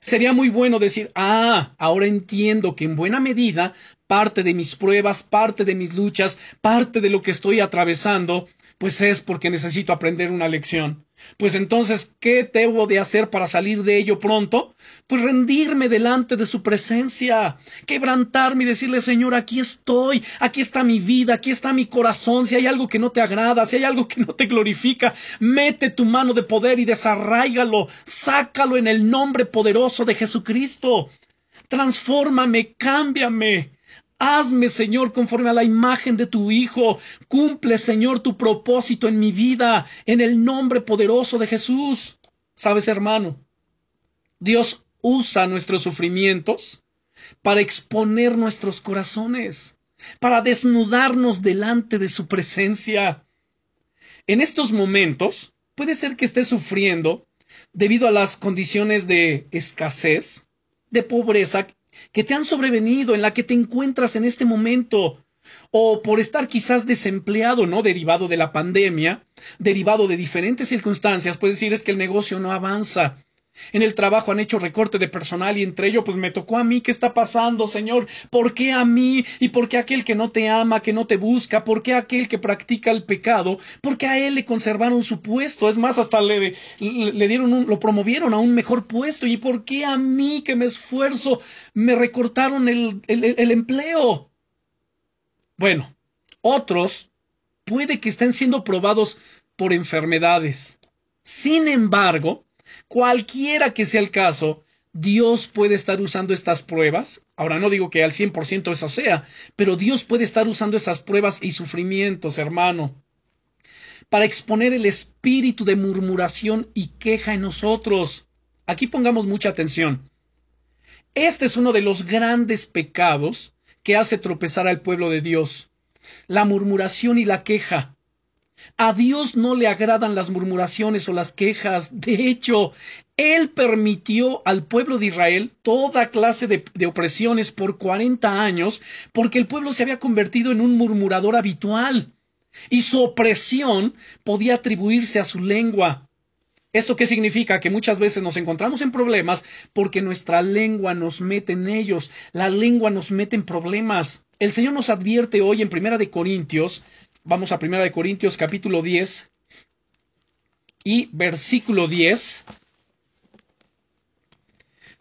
Sería muy bueno decir, ah, ahora entiendo que en buena medida parte de mis pruebas, parte de mis luchas, parte de lo que estoy atravesando, pues es porque necesito aprender una lección. Pues entonces, ¿qué debo de hacer para salir de ello pronto? Pues rendirme delante de su presencia, quebrantarme y decirle, Señor, aquí estoy, aquí está mi vida, aquí está mi corazón, si hay algo que no te agrada, si hay algo que no te glorifica, mete tu mano de poder y desarráigalo, sácalo en el nombre poderoso de Jesucristo. Transfórmame, cámbiame, Hazme, Señor, conforme a la imagen de tu Hijo. Cumple, Señor, tu propósito en mi vida, en el nombre poderoso de Jesús. Sabes, hermano, Dios usa nuestros sufrimientos para exponer nuestros corazones, para desnudarnos delante de su presencia. En estos momentos, puede ser que estés sufriendo debido a las condiciones de escasez, de pobreza que te han sobrevenido, en la que te encuentras en este momento, o por estar quizás desempleado, ¿no? Derivado de la pandemia, derivado de diferentes circunstancias, puedes decir es que el negocio no avanza, en el trabajo han hecho recorte de personal y entre ellos pues me tocó a mí. ¿Qué está pasando, Señor? ¿Por qué a mí? ¿Y por qué aquel que no te ama, que no te busca? ¿Por qué aquel que practica el pecado? ¿Por qué a él le conservaron su puesto? Es más, hasta le, le dieron un, lo promovieron a un mejor puesto. ¿Y por qué a mí que me esfuerzo me recortaron el, el empleo? Bueno, otros puede que estén siendo probados por enfermedades. Sin embargo, Cualquiera que sea el caso, Dios puede estar usando estas pruebas. Ahora no digo que al 100% eso sea, pero Dios puede estar usando esas pruebas y sufrimientos, hermano, para exponer el espíritu de murmuración y queja en nosotros. Aquí pongamos mucha atención. Este es uno de los grandes pecados que hace tropezar al pueblo de Dios. La murmuración y la queja. A Dios no le agradan las murmuraciones o las quejas. De hecho, Él permitió al pueblo de Israel toda clase de, de, opresiones por cuarenta años porque el pueblo se había convertido en un murmurador habitual y su opresión podía atribuirse a su lengua. ¿Esto qué significa? Que muchas veces nos encontramos en problemas porque nuestra lengua nos mete en ellos, la lengua nos mete en problemas. El Señor nos advierte hoy en Primera de Corintios, vamos a Primera de Corintios capítulo 10 y versículo 10.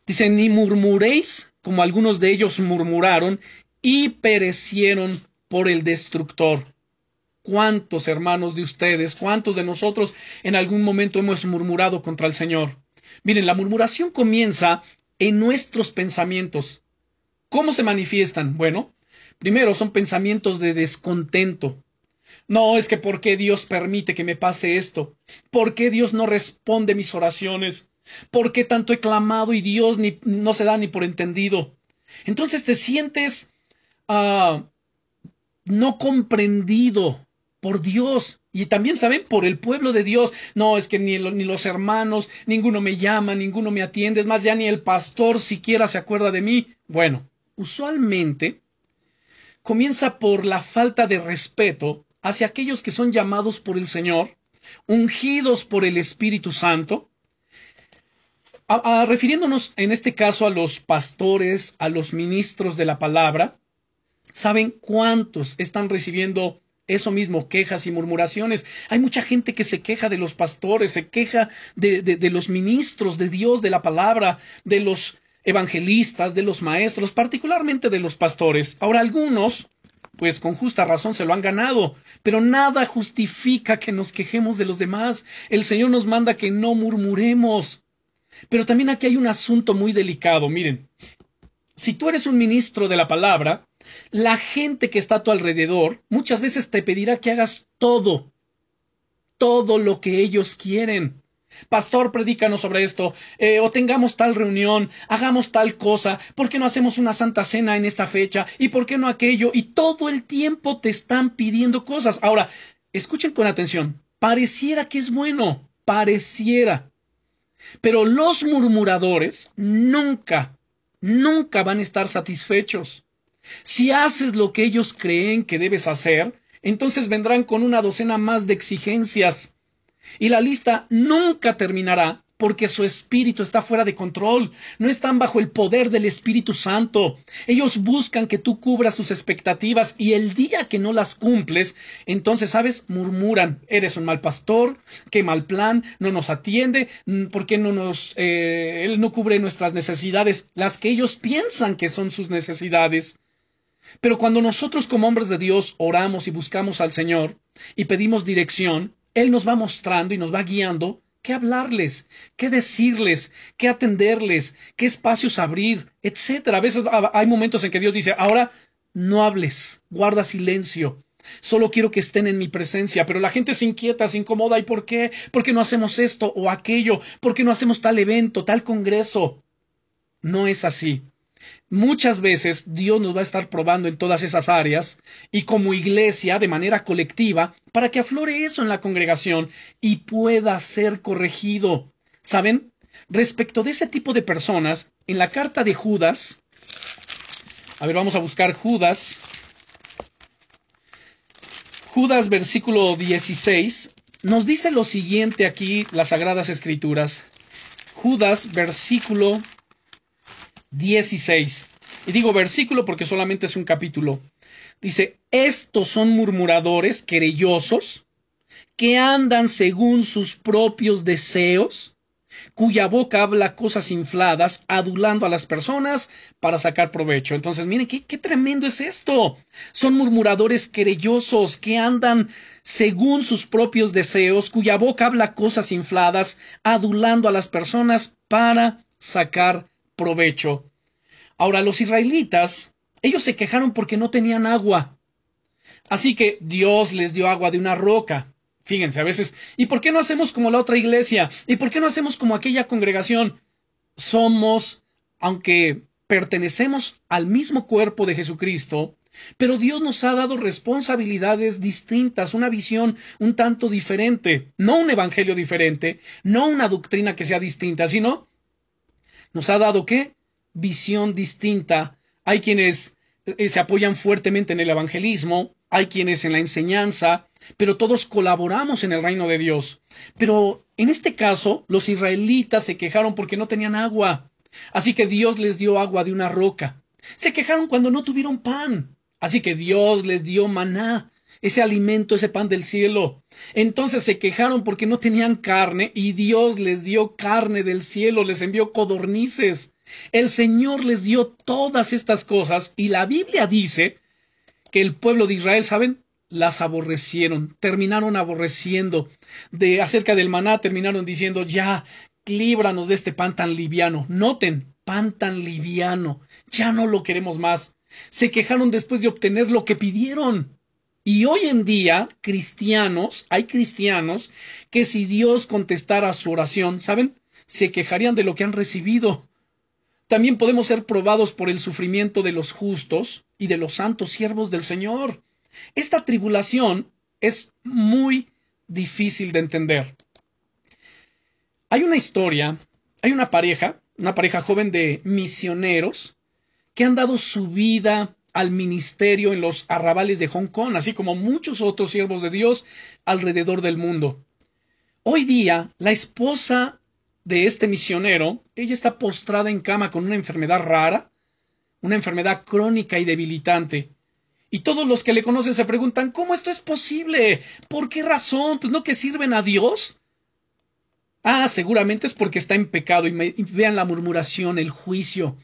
Dice, ni murmuréis como algunos de ellos murmuraron y perecieron por el destructor. ¿Cuántos hermanos de ustedes, cuántos de nosotros en algún momento hemos murmurado contra el Señor? Miren, la murmuración comienza en nuestros pensamientos. ¿Cómo se manifiestan? Bueno, primero son pensamientos de descontento. No, es que ¿por qué Dios permite que me pase esto? ¿Por qué Dios no responde mis oraciones? ¿Por qué tanto he clamado y Dios no se da ni por entendido? Entonces te sientes uh, no comprendido, por Dios. Y también saben, por el pueblo de Dios. No, es que ni, ni, los hermanos, ninguno me llama, ninguno me atiende. Es más, ya ni el pastor siquiera se acuerda de mí. Bueno, usualmente comienza por la falta de respeto hacia aquellos que son llamados por el Señor, ungidos por el Espíritu Santo. A, refiriéndonos en este caso a los pastores, a los ministros de la palabra, ¿saben cuántos están recibiendo eso mismo, quejas y murmuraciones. Hay mucha gente que se queja de los pastores, se queja de, de, los ministros de Dios, de la palabra, de los evangelistas, de los maestros, particularmente de los pastores. Ahora algunos, pues con justa razón se lo han ganado, pero nada justifica que nos quejemos de los demás. El Señor nos manda que no murmuremos. Pero también aquí hay un asunto muy delicado. Miren, si tú eres un ministro de la palabra, la gente que está a tu alrededor muchas veces te pedirá que hagas todo, todo lo que ellos quieren. Pastor, predícanos sobre esto, eh, o tengamos tal reunión, hagamos tal cosa, ¿por qué no hacemos una santa cena en esta fecha? ¿Y por qué no aquello? Y todo el tiempo te están pidiendo cosas. Ahora, escuchen con atención, pareciera que es bueno, pareciera. Pero los murmuradores nunca, nunca van a estar satisfechos. Si haces lo que ellos creen que debes hacer, entonces vendrán con una docena más de exigencias. Y la lista nunca terminará porque su espíritu está fuera de control, no están bajo el poder del Espíritu Santo. Ellos buscan que tú cubras sus expectativas y el día que no las cumples, entonces, ¿sabes? Murmuran, eres un mal pastor, qué mal plan, no nos atiende, ¿por qué no nos, eh, él no cubre nuestras necesidades, las que ellos piensan que son sus necesidades? Pero cuando nosotros como hombres de Dios oramos y buscamos al Señor y pedimos dirección, Él nos va mostrando y nos va guiando qué hablarles, qué decirles, qué atenderles, qué espacios abrir, etcétera. A veces hay momentos en que Dios dice, ahora no hables, guarda silencio. Solo quiero que estén en mi presencia, pero la gente se inquieta, se incomoda. ¿Y por qué? ¿Por qué no hacemos esto o aquello? ¿Por qué no hacemos tal evento, tal congreso? No es así. Muchas veces Dios nos va a estar probando en todas esas áreas y como iglesia de manera colectiva para que aflore eso en la congregación y pueda ser corregido. ¿Saben? Respecto de ese tipo de personas, en la carta de Judas, a ver, vamos a buscar Judas. Judas versículo 16 nos dice lo siguiente aquí las sagradas escrituras. Judas versículo 16. Y digo versículo porque solamente es un capítulo. Dice, estos son murmuradores querellosos que andan según sus propios deseos cuya boca habla cosas infladas, adulando a las personas para sacar provecho. Entonces, miren, qué, qué tremendo es esto. Son murmuradores querellosos que andan según sus propios deseos, cuya boca habla cosas infladas, adulando a las personas para sacar provecho. Ahora, los israelitas, ellos se quejaron porque no tenían agua. Así que Dios les dio agua de una roca. Fíjense, a veces, ¿y por qué no hacemos como la otra iglesia? ¿Y por qué no hacemos como aquella congregación? Somos, aunque pertenecemos al mismo cuerpo de Jesucristo, pero Dios nos ha dado responsabilidades distintas, una visión un tanto diferente, no un evangelio diferente, no una doctrina que sea distinta, sino nos ha dado qué? Visión distinta. Hay quienes eh, se apoyan fuertemente en el evangelismo, hay quienes en la enseñanza, pero todos colaboramos en el reino de Dios. Pero en este caso, los israelitas se quejaron porque no tenían agua. Así que Dios les dio agua de una roca. Se quejaron cuando no tuvieron pan. Así que Dios les dio maná, ese alimento, ese pan del cielo. Entonces se quejaron porque no tenían carne y Dios les dio carne del cielo, les envió codornices. El Señor les dio todas estas cosas y la Biblia dice que el pueblo de Israel, ¿saben? Las aborrecieron, terminaron aborreciendo. De acerca del maná terminaron diciendo, ya, líbranos de este pan tan liviano. Noten, pan tan liviano. Ya no lo queremos más. Se quejaron después de obtener lo que pidieron. Y hoy en día, cristianos, hay cristianos que si Dios contestara su oración, ¿saben? Se quejarían de lo que han recibido. También podemos ser probados por el sufrimiento de los justos y de los santos siervos del Señor. Esta tribulación es muy difícil de entender. Hay una historia, hay una pareja, una pareja joven de misioneros que han dado su vida al ministerio en los arrabales de Hong Kong, así como muchos otros siervos de Dios alrededor del mundo. Hoy día, la esposa de este misionero, ella está postrada en cama con una enfermedad rara, una enfermedad crónica y debilitante. Y todos los que le conocen se preguntan ¿Cómo esto es posible? ¿Por qué razón? Pues no que sirven a Dios. Ah, seguramente es porque está en pecado y, vean la murmuración, el juicio.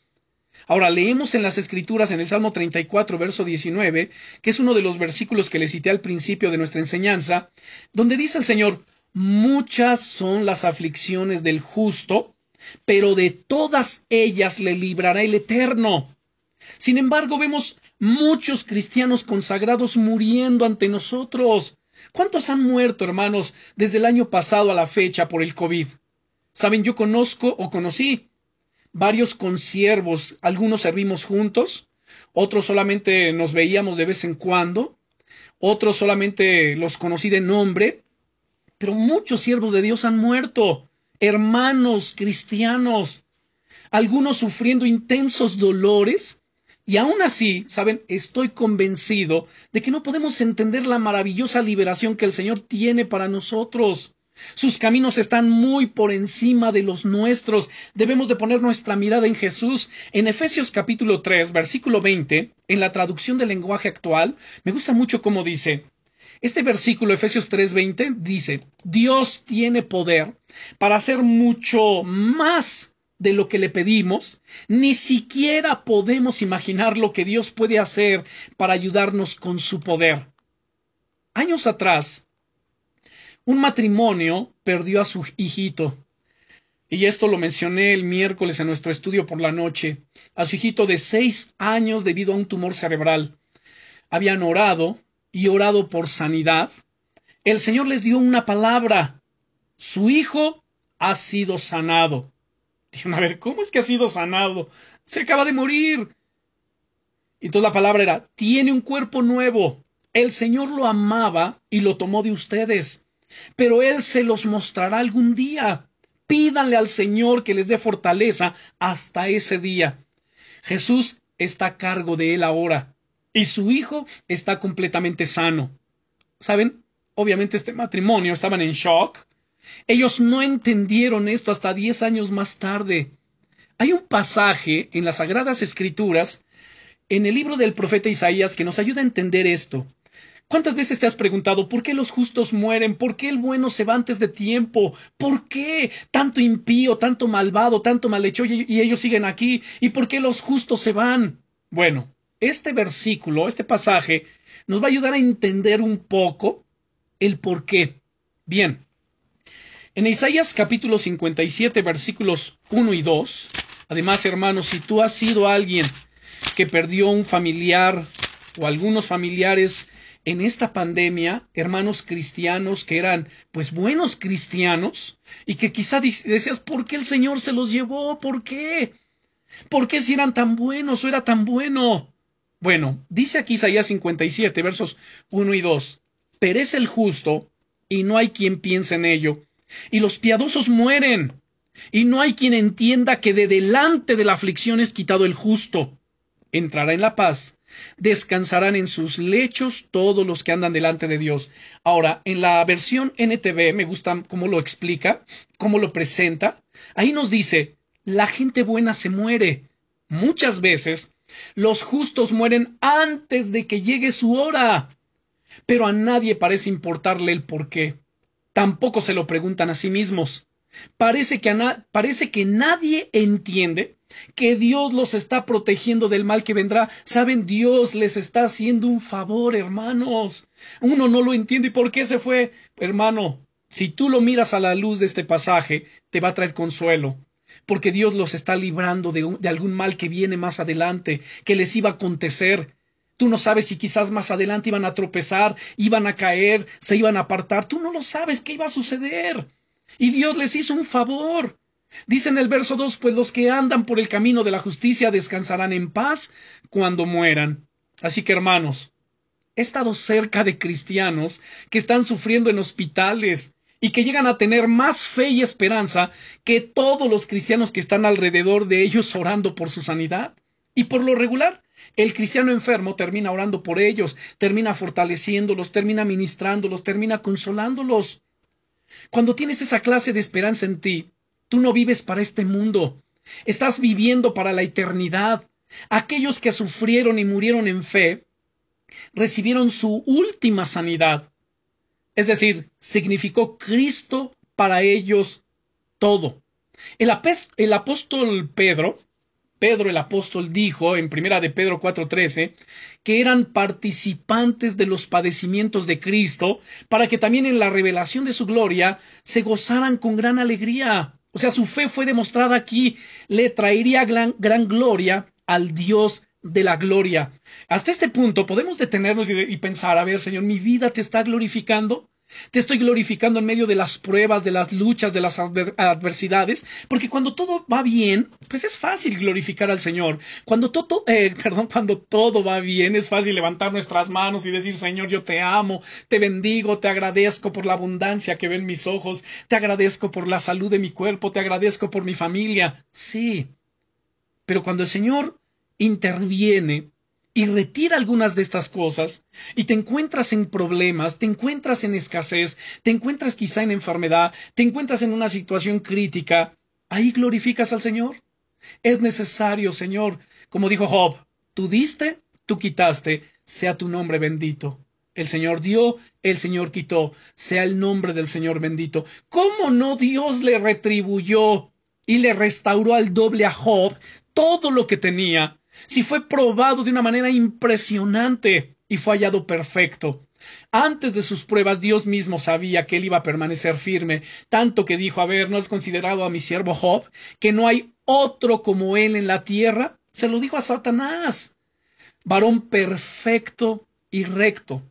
Ahora leemos en las Escrituras en el Salmo 34, verso 19, que es uno de los versículos que le cité al principio de nuestra enseñanza, donde dice el Señor, Muchas son las aflicciones del justo, pero de todas ellas le librará el Eterno. Sin embargo, vemos muchos cristianos consagrados muriendo ante nosotros. ¿Cuántos han muerto, hermanos, desde el año pasado a la fecha por el COVID? Saben, yo conozco o conocí varios consiervos, algunos servimos juntos, otros solamente nos veíamos de vez en cuando, otros solamente los conocí de nombre, pero muchos siervos de Dios han muerto, hermanos cristianos, algunos sufriendo intensos dolores, y aún así, saben, estoy convencido de que no podemos entender la maravillosa liberación que el Señor tiene para nosotros. Sus caminos están muy por encima de los nuestros. Debemos de poner nuestra mirada en Jesús. En Efesios capítulo 3, versículo 20, en la traducción del lenguaje actual, me gusta mucho cómo dice, este versículo, Efesios 3:20, dice, Dios tiene poder para hacer mucho más de lo que le pedimos, ni siquiera podemos imaginar lo que Dios puede hacer para ayudarnos con su poder. Años atrás, un matrimonio perdió a su hijito. Y esto lo mencioné el miércoles en nuestro estudio por la noche, a su hijito de seis años debido a un tumor cerebral. Habían orado, y orado por sanidad, el Señor les dio una palabra. Su hijo ha sido sanado. Dijeron, a ver, ¿cómo es que ha sido sanado? Se acaba de morir. Y toda la palabra era, tiene un cuerpo nuevo. El Señor lo amaba y lo tomó de ustedes. Pero Él se los mostrará algún día. Pídanle al Señor que les dé fortaleza hasta ese día. Jesús está a cargo de Él ahora y su hijo está completamente sano. ¿Saben? Obviamente este matrimonio estaban en shock. Ellos no entendieron esto hasta diez años más tarde. Hay un pasaje en las Sagradas Escrituras, en el libro del profeta Isaías, que nos ayuda a entender esto. ¿Cuántas veces te has preguntado por qué los justos mueren? ¿Por qué el bueno se va antes de tiempo? ¿Por qué tanto impío, tanto malvado, tanto malhecho y ellos siguen aquí? ¿Y por qué los justos se van? Bueno, este versículo, este pasaje, nos va a ayudar a entender un poco el por qué. Bien, en Isaías capítulo 57 versículos 1 y 2, además hermanos, si tú has sido alguien que perdió un familiar o algunos familiares en esta pandemia, hermanos cristianos que eran pues buenos cristianos y que quizá decías, ¿por qué el Señor se los llevó? ¿Por qué? ¿Por qué si eran tan buenos o era tan bueno? Bueno, dice aquí Isaías 57, versos 1 y 2, perece el justo y no hay quien piense en ello, y los piadosos mueren, y no hay quien entienda que de delante de la aflicción es quitado el justo. Entrará en la paz, descansarán en sus lechos todos los que andan delante de Dios. Ahora, en la versión NTV me gusta cómo lo explica, cómo lo presenta. Ahí nos dice, la gente buena se muere. Muchas veces los justos mueren antes de que llegue su hora. Pero a nadie parece importarle el por qué. Tampoco se lo preguntan a sí mismos. Parece que, parece que nadie entiende que Dios los está protegiendo del mal que vendrá. Saben, Dios les está haciendo un favor, hermanos. Uno no lo entiende. ¿Y por qué se fue? Hermano, si tú lo miras a la luz de este pasaje, te va a traer consuelo. Porque Dios los está librando de, de algún mal que viene más adelante, que les iba a acontecer. Tú no sabes si quizás más adelante iban a tropezar, iban a caer, se iban a apartar. Tú no lo sabes qué iba a suceder. Y Dios les hizo un favor. Dice en el verso 2, pues los que andan por el camino de la justicia descansarán en paz cuando mueran. Así que hermanos, he estado cerca de cristianos que están sufriendo en hospitales y que llegan a tener más fe y esperanza que todos los cristianos que están alrededor de ellos orando por su sanidad. Y por lo regular, el cristiano enfermo termina orando por ellos, termina fortaleciéndolos, termina ministrándolos, termina consolándolos. Cuando tienes esa clase de esperanza en ti, Tú no vives para este mundo, estás viviendo para la eternidad. Aquellos que sufrieron y murieron en fe recibieron su última sanidad. Es decir, significó Cristo para ellos todo. El, el apóstol Pedro, Pedro el apóstol dijo en primera de Pedro 4:13 que eran participantes de los padecimientos de Cristo para que también en la revelación de su gloria se gozaran con gran alegría. O sea, su fe fue demostrada aquí, le traería gran, gran gloria al Dios de la gloria. Hasta este punto podemos detenernos y, y, pensar, a ver, Señor, mi vida te está glorificando. Te estoy glorificando en medio de las pruebas, de las luchas, de las adversidades, porque cuando todo va bien, pues es fácil glorificar al Señor. Cuando todo, eh, perdón, cuando todo va bien, es fácil levantar nuestras manos y decir, Señor, yo te amo, te bendigo, te agradezco por la abundancia que ven mis ojos, te agradezco por la salud de mi cuerpo, te agradezco por mi familia. Sí. Pero cuando el Señor interviene y retira algunas de estas cosas y te encuentras en problemas, te encuentras en escasez, te encuentras quizá en enfermedad, te encuentras en una situación crítica, ahí glorificas al Señor. Es necesario, Señor, como dijo Job, tú diste, tú quitaste, sea tu nombre bendito. El Señor dio, el Señor quitó, sea el nombre del Señor bendito. ¿Cómo no Dios le retribuyó y le restauró al doble a Job todo lo que tenía? Si fue probado de una manera impresionante y fue hallado perfecto. Antes de sus pruebas, Dios mismo sabía que él iba a permanecer firme, tanto que dijo, a ver, ¿no has considerado a mi siervo Job, que no hay otro como él en la tierra? Se lo dijo a Satanás. Varón perfecto y recto,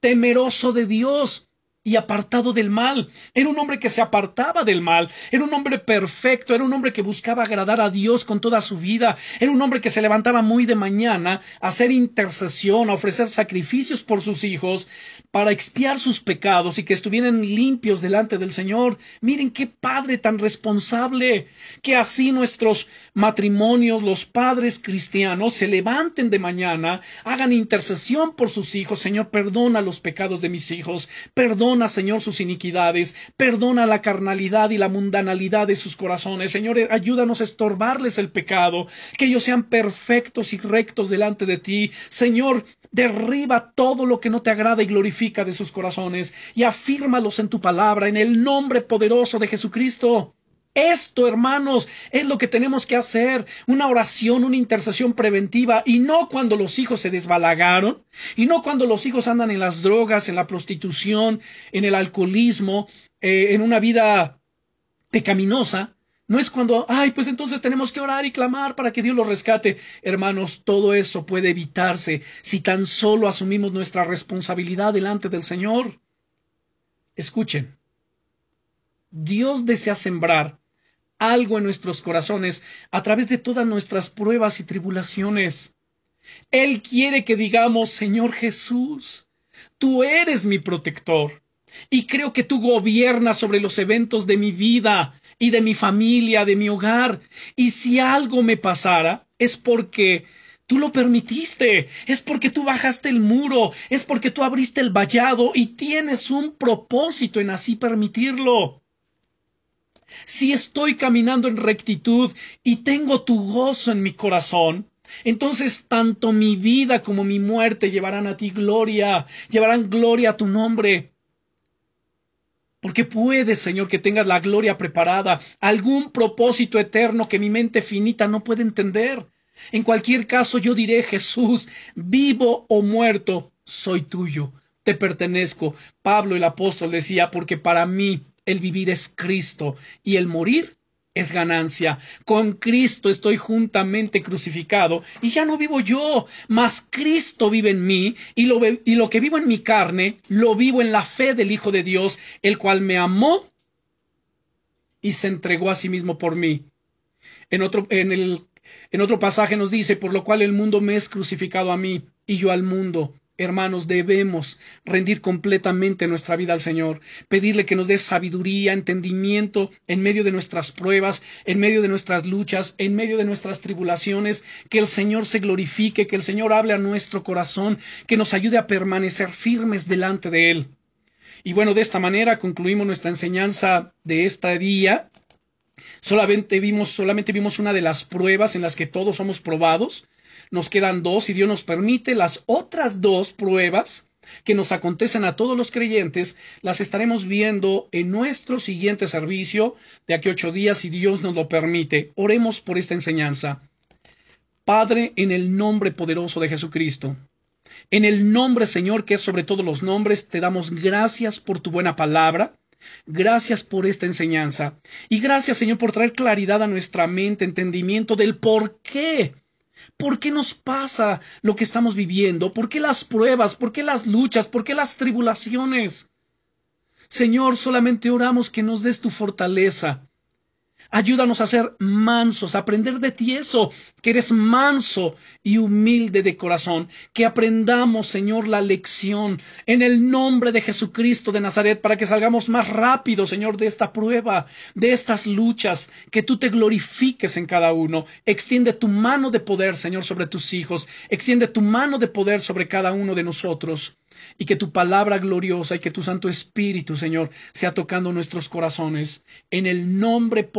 temeroso de Dios, y apartado del mal. Era un hombre que se apartaba del mal. Era un hombre perfecto. Era un hombre que buscaba agradar a Dios con toda su vida. Era un hombre que se levantaba muy de mañana a hacer intercesión, a ofrecer sacrificios por sus hijos, para expiar sus pecados y que estuvieran limpios delante del Señor. Miren qué padre tan responsable. Que así nuestros matrimonios, los padres cristianos, se levanten de mañana, hagan intercesión por sus hijos. Señor, perdona los pecados de mis hijos. Perdona Perdona, Señor, sus iniquidades. Perdona la carnalidad y la mundanalidad de sus corazones. Señor, ayúdanos a estorbarles el pecado. Que ellos sean perfectos y rectos delante de ti. Señor, derriba todo lo que no te agrada y glorifica de sus corazones. Y afírmalos en tu palabra, en el nombre poderoso de Jesucristo. Esto, hermanos, es lo que tenemos que hacer, una oración, una intercesión preventiva, y no cuando los hijos se desbalagaron, y no cuando los hijos andan en las drogas, en la prostitución, en el alcoholismo, eh, en una vida pecaminosa. No es cuando, ay, pues entonces tenemos que orar y clamar para que Dios los rescate. Hermanos, todo eso puede evitarse si tan solo asumimos nuestra responsabilidad delante del Señor. Escuchen, Dios desea sembrar algo en nuestros corazones a través de todas nuestras pruebas y tribulaciones. Él quiere que digamos, Señor Jesús, tú eres mi protector, y creo que tú gobiernas sobre los eventos de mi vida y de mi familia, de mi hogar, y si algo me pasara, es porque Tú lo permitiste, es porque tú bajaste el muro, es porque tú abriste el vallado y tienes un propósito en así permitirlo si estoy caminando en rectitud y tengo tu gozo en mi corazón, entonces tanto mi vida como mi muerte llevarán a ti gloria, llevarán gloria a tu nombre. Porque puede, Señor, que tengas la gloria preparada, algún propósito eterno que mi mente finita no puede entender. En cualquier caso, yo diré, Jesús, vivo o muerto, soy tuyo, te pertenezco. Pablo el apóstol decía, porque para mí el vivir es Cristo y el morir es ganancia. Con Cristo estoy juntamente crucificado y ya no vivo yo, mas Cristo vive en mí y lo, y lo que vivo en mi carne lo vivo en la fe del Hijo de Dios, el cual me amó y se entregó a sí mismo por mí. En otro, en el, en otro pasaje nos dice, por lo cual el mundo me es crucificado a mí y yo al mundo. Hermanos, debemos rendir completamente nuestra vida al Señor, pedirle que nos dé sabiduría, entendimiento en medio de nuestras pruebas, en medio de nuestras luchas, en medio de nuestras tribulaciones, que el Señor se glorifique, que el Señor hable a nuestro corazón, que nos ayude a permanecer firmes delante de Él. Y bueno, de esta manera concluimos nuestra enseñanza de este día. Solamente vimos, solamente vimos una de las pruebas en las que todos somos probados nos quedan dos y Dios nos permite las otras dos pruebas que nos acontecen a todos los creyentes, las estaremos viendo en nuestro siguiente servicio de aquí ocho días, si Dios nos lo permite. Oremos por esta enseñanza. Padre, en el nombre poderoso de Jesucristo, en el nombre, Señor, que es sobre todos los nombres, te damos gracias por tu buena palabra. Gracias por esta enseñanza. Y gracias, Señor, por traer claridad a nuestra mente, entendimiento del por qué ¿Por qué nos pasa lo que estamos viviendo? ¿Por qué las pruebas? ¿Por qué las luchas? ¿Por qué las tribulaciones? Señor, solamente oramos que nos des tu fortaleza, Ayúdanos a ser mansos, a aprender de ti eso, que eres manso y humilde de corazón. Que aprendamos, Señor, la lección en el nombre de Jesucristo de Nazaret para que salgamos más rápido, Señor, de esta prueba, de estas luchas, que tú te glorifiques en cada uno. Extiende tu mano de poder, Señor, sobre tus hijos. Extiende tu mano de poder sobre cada uno de nosotros y que tu palabra gloriosa y que tu Santo Espíritu, Señor, sea tocando nuestros corazones. En el nombre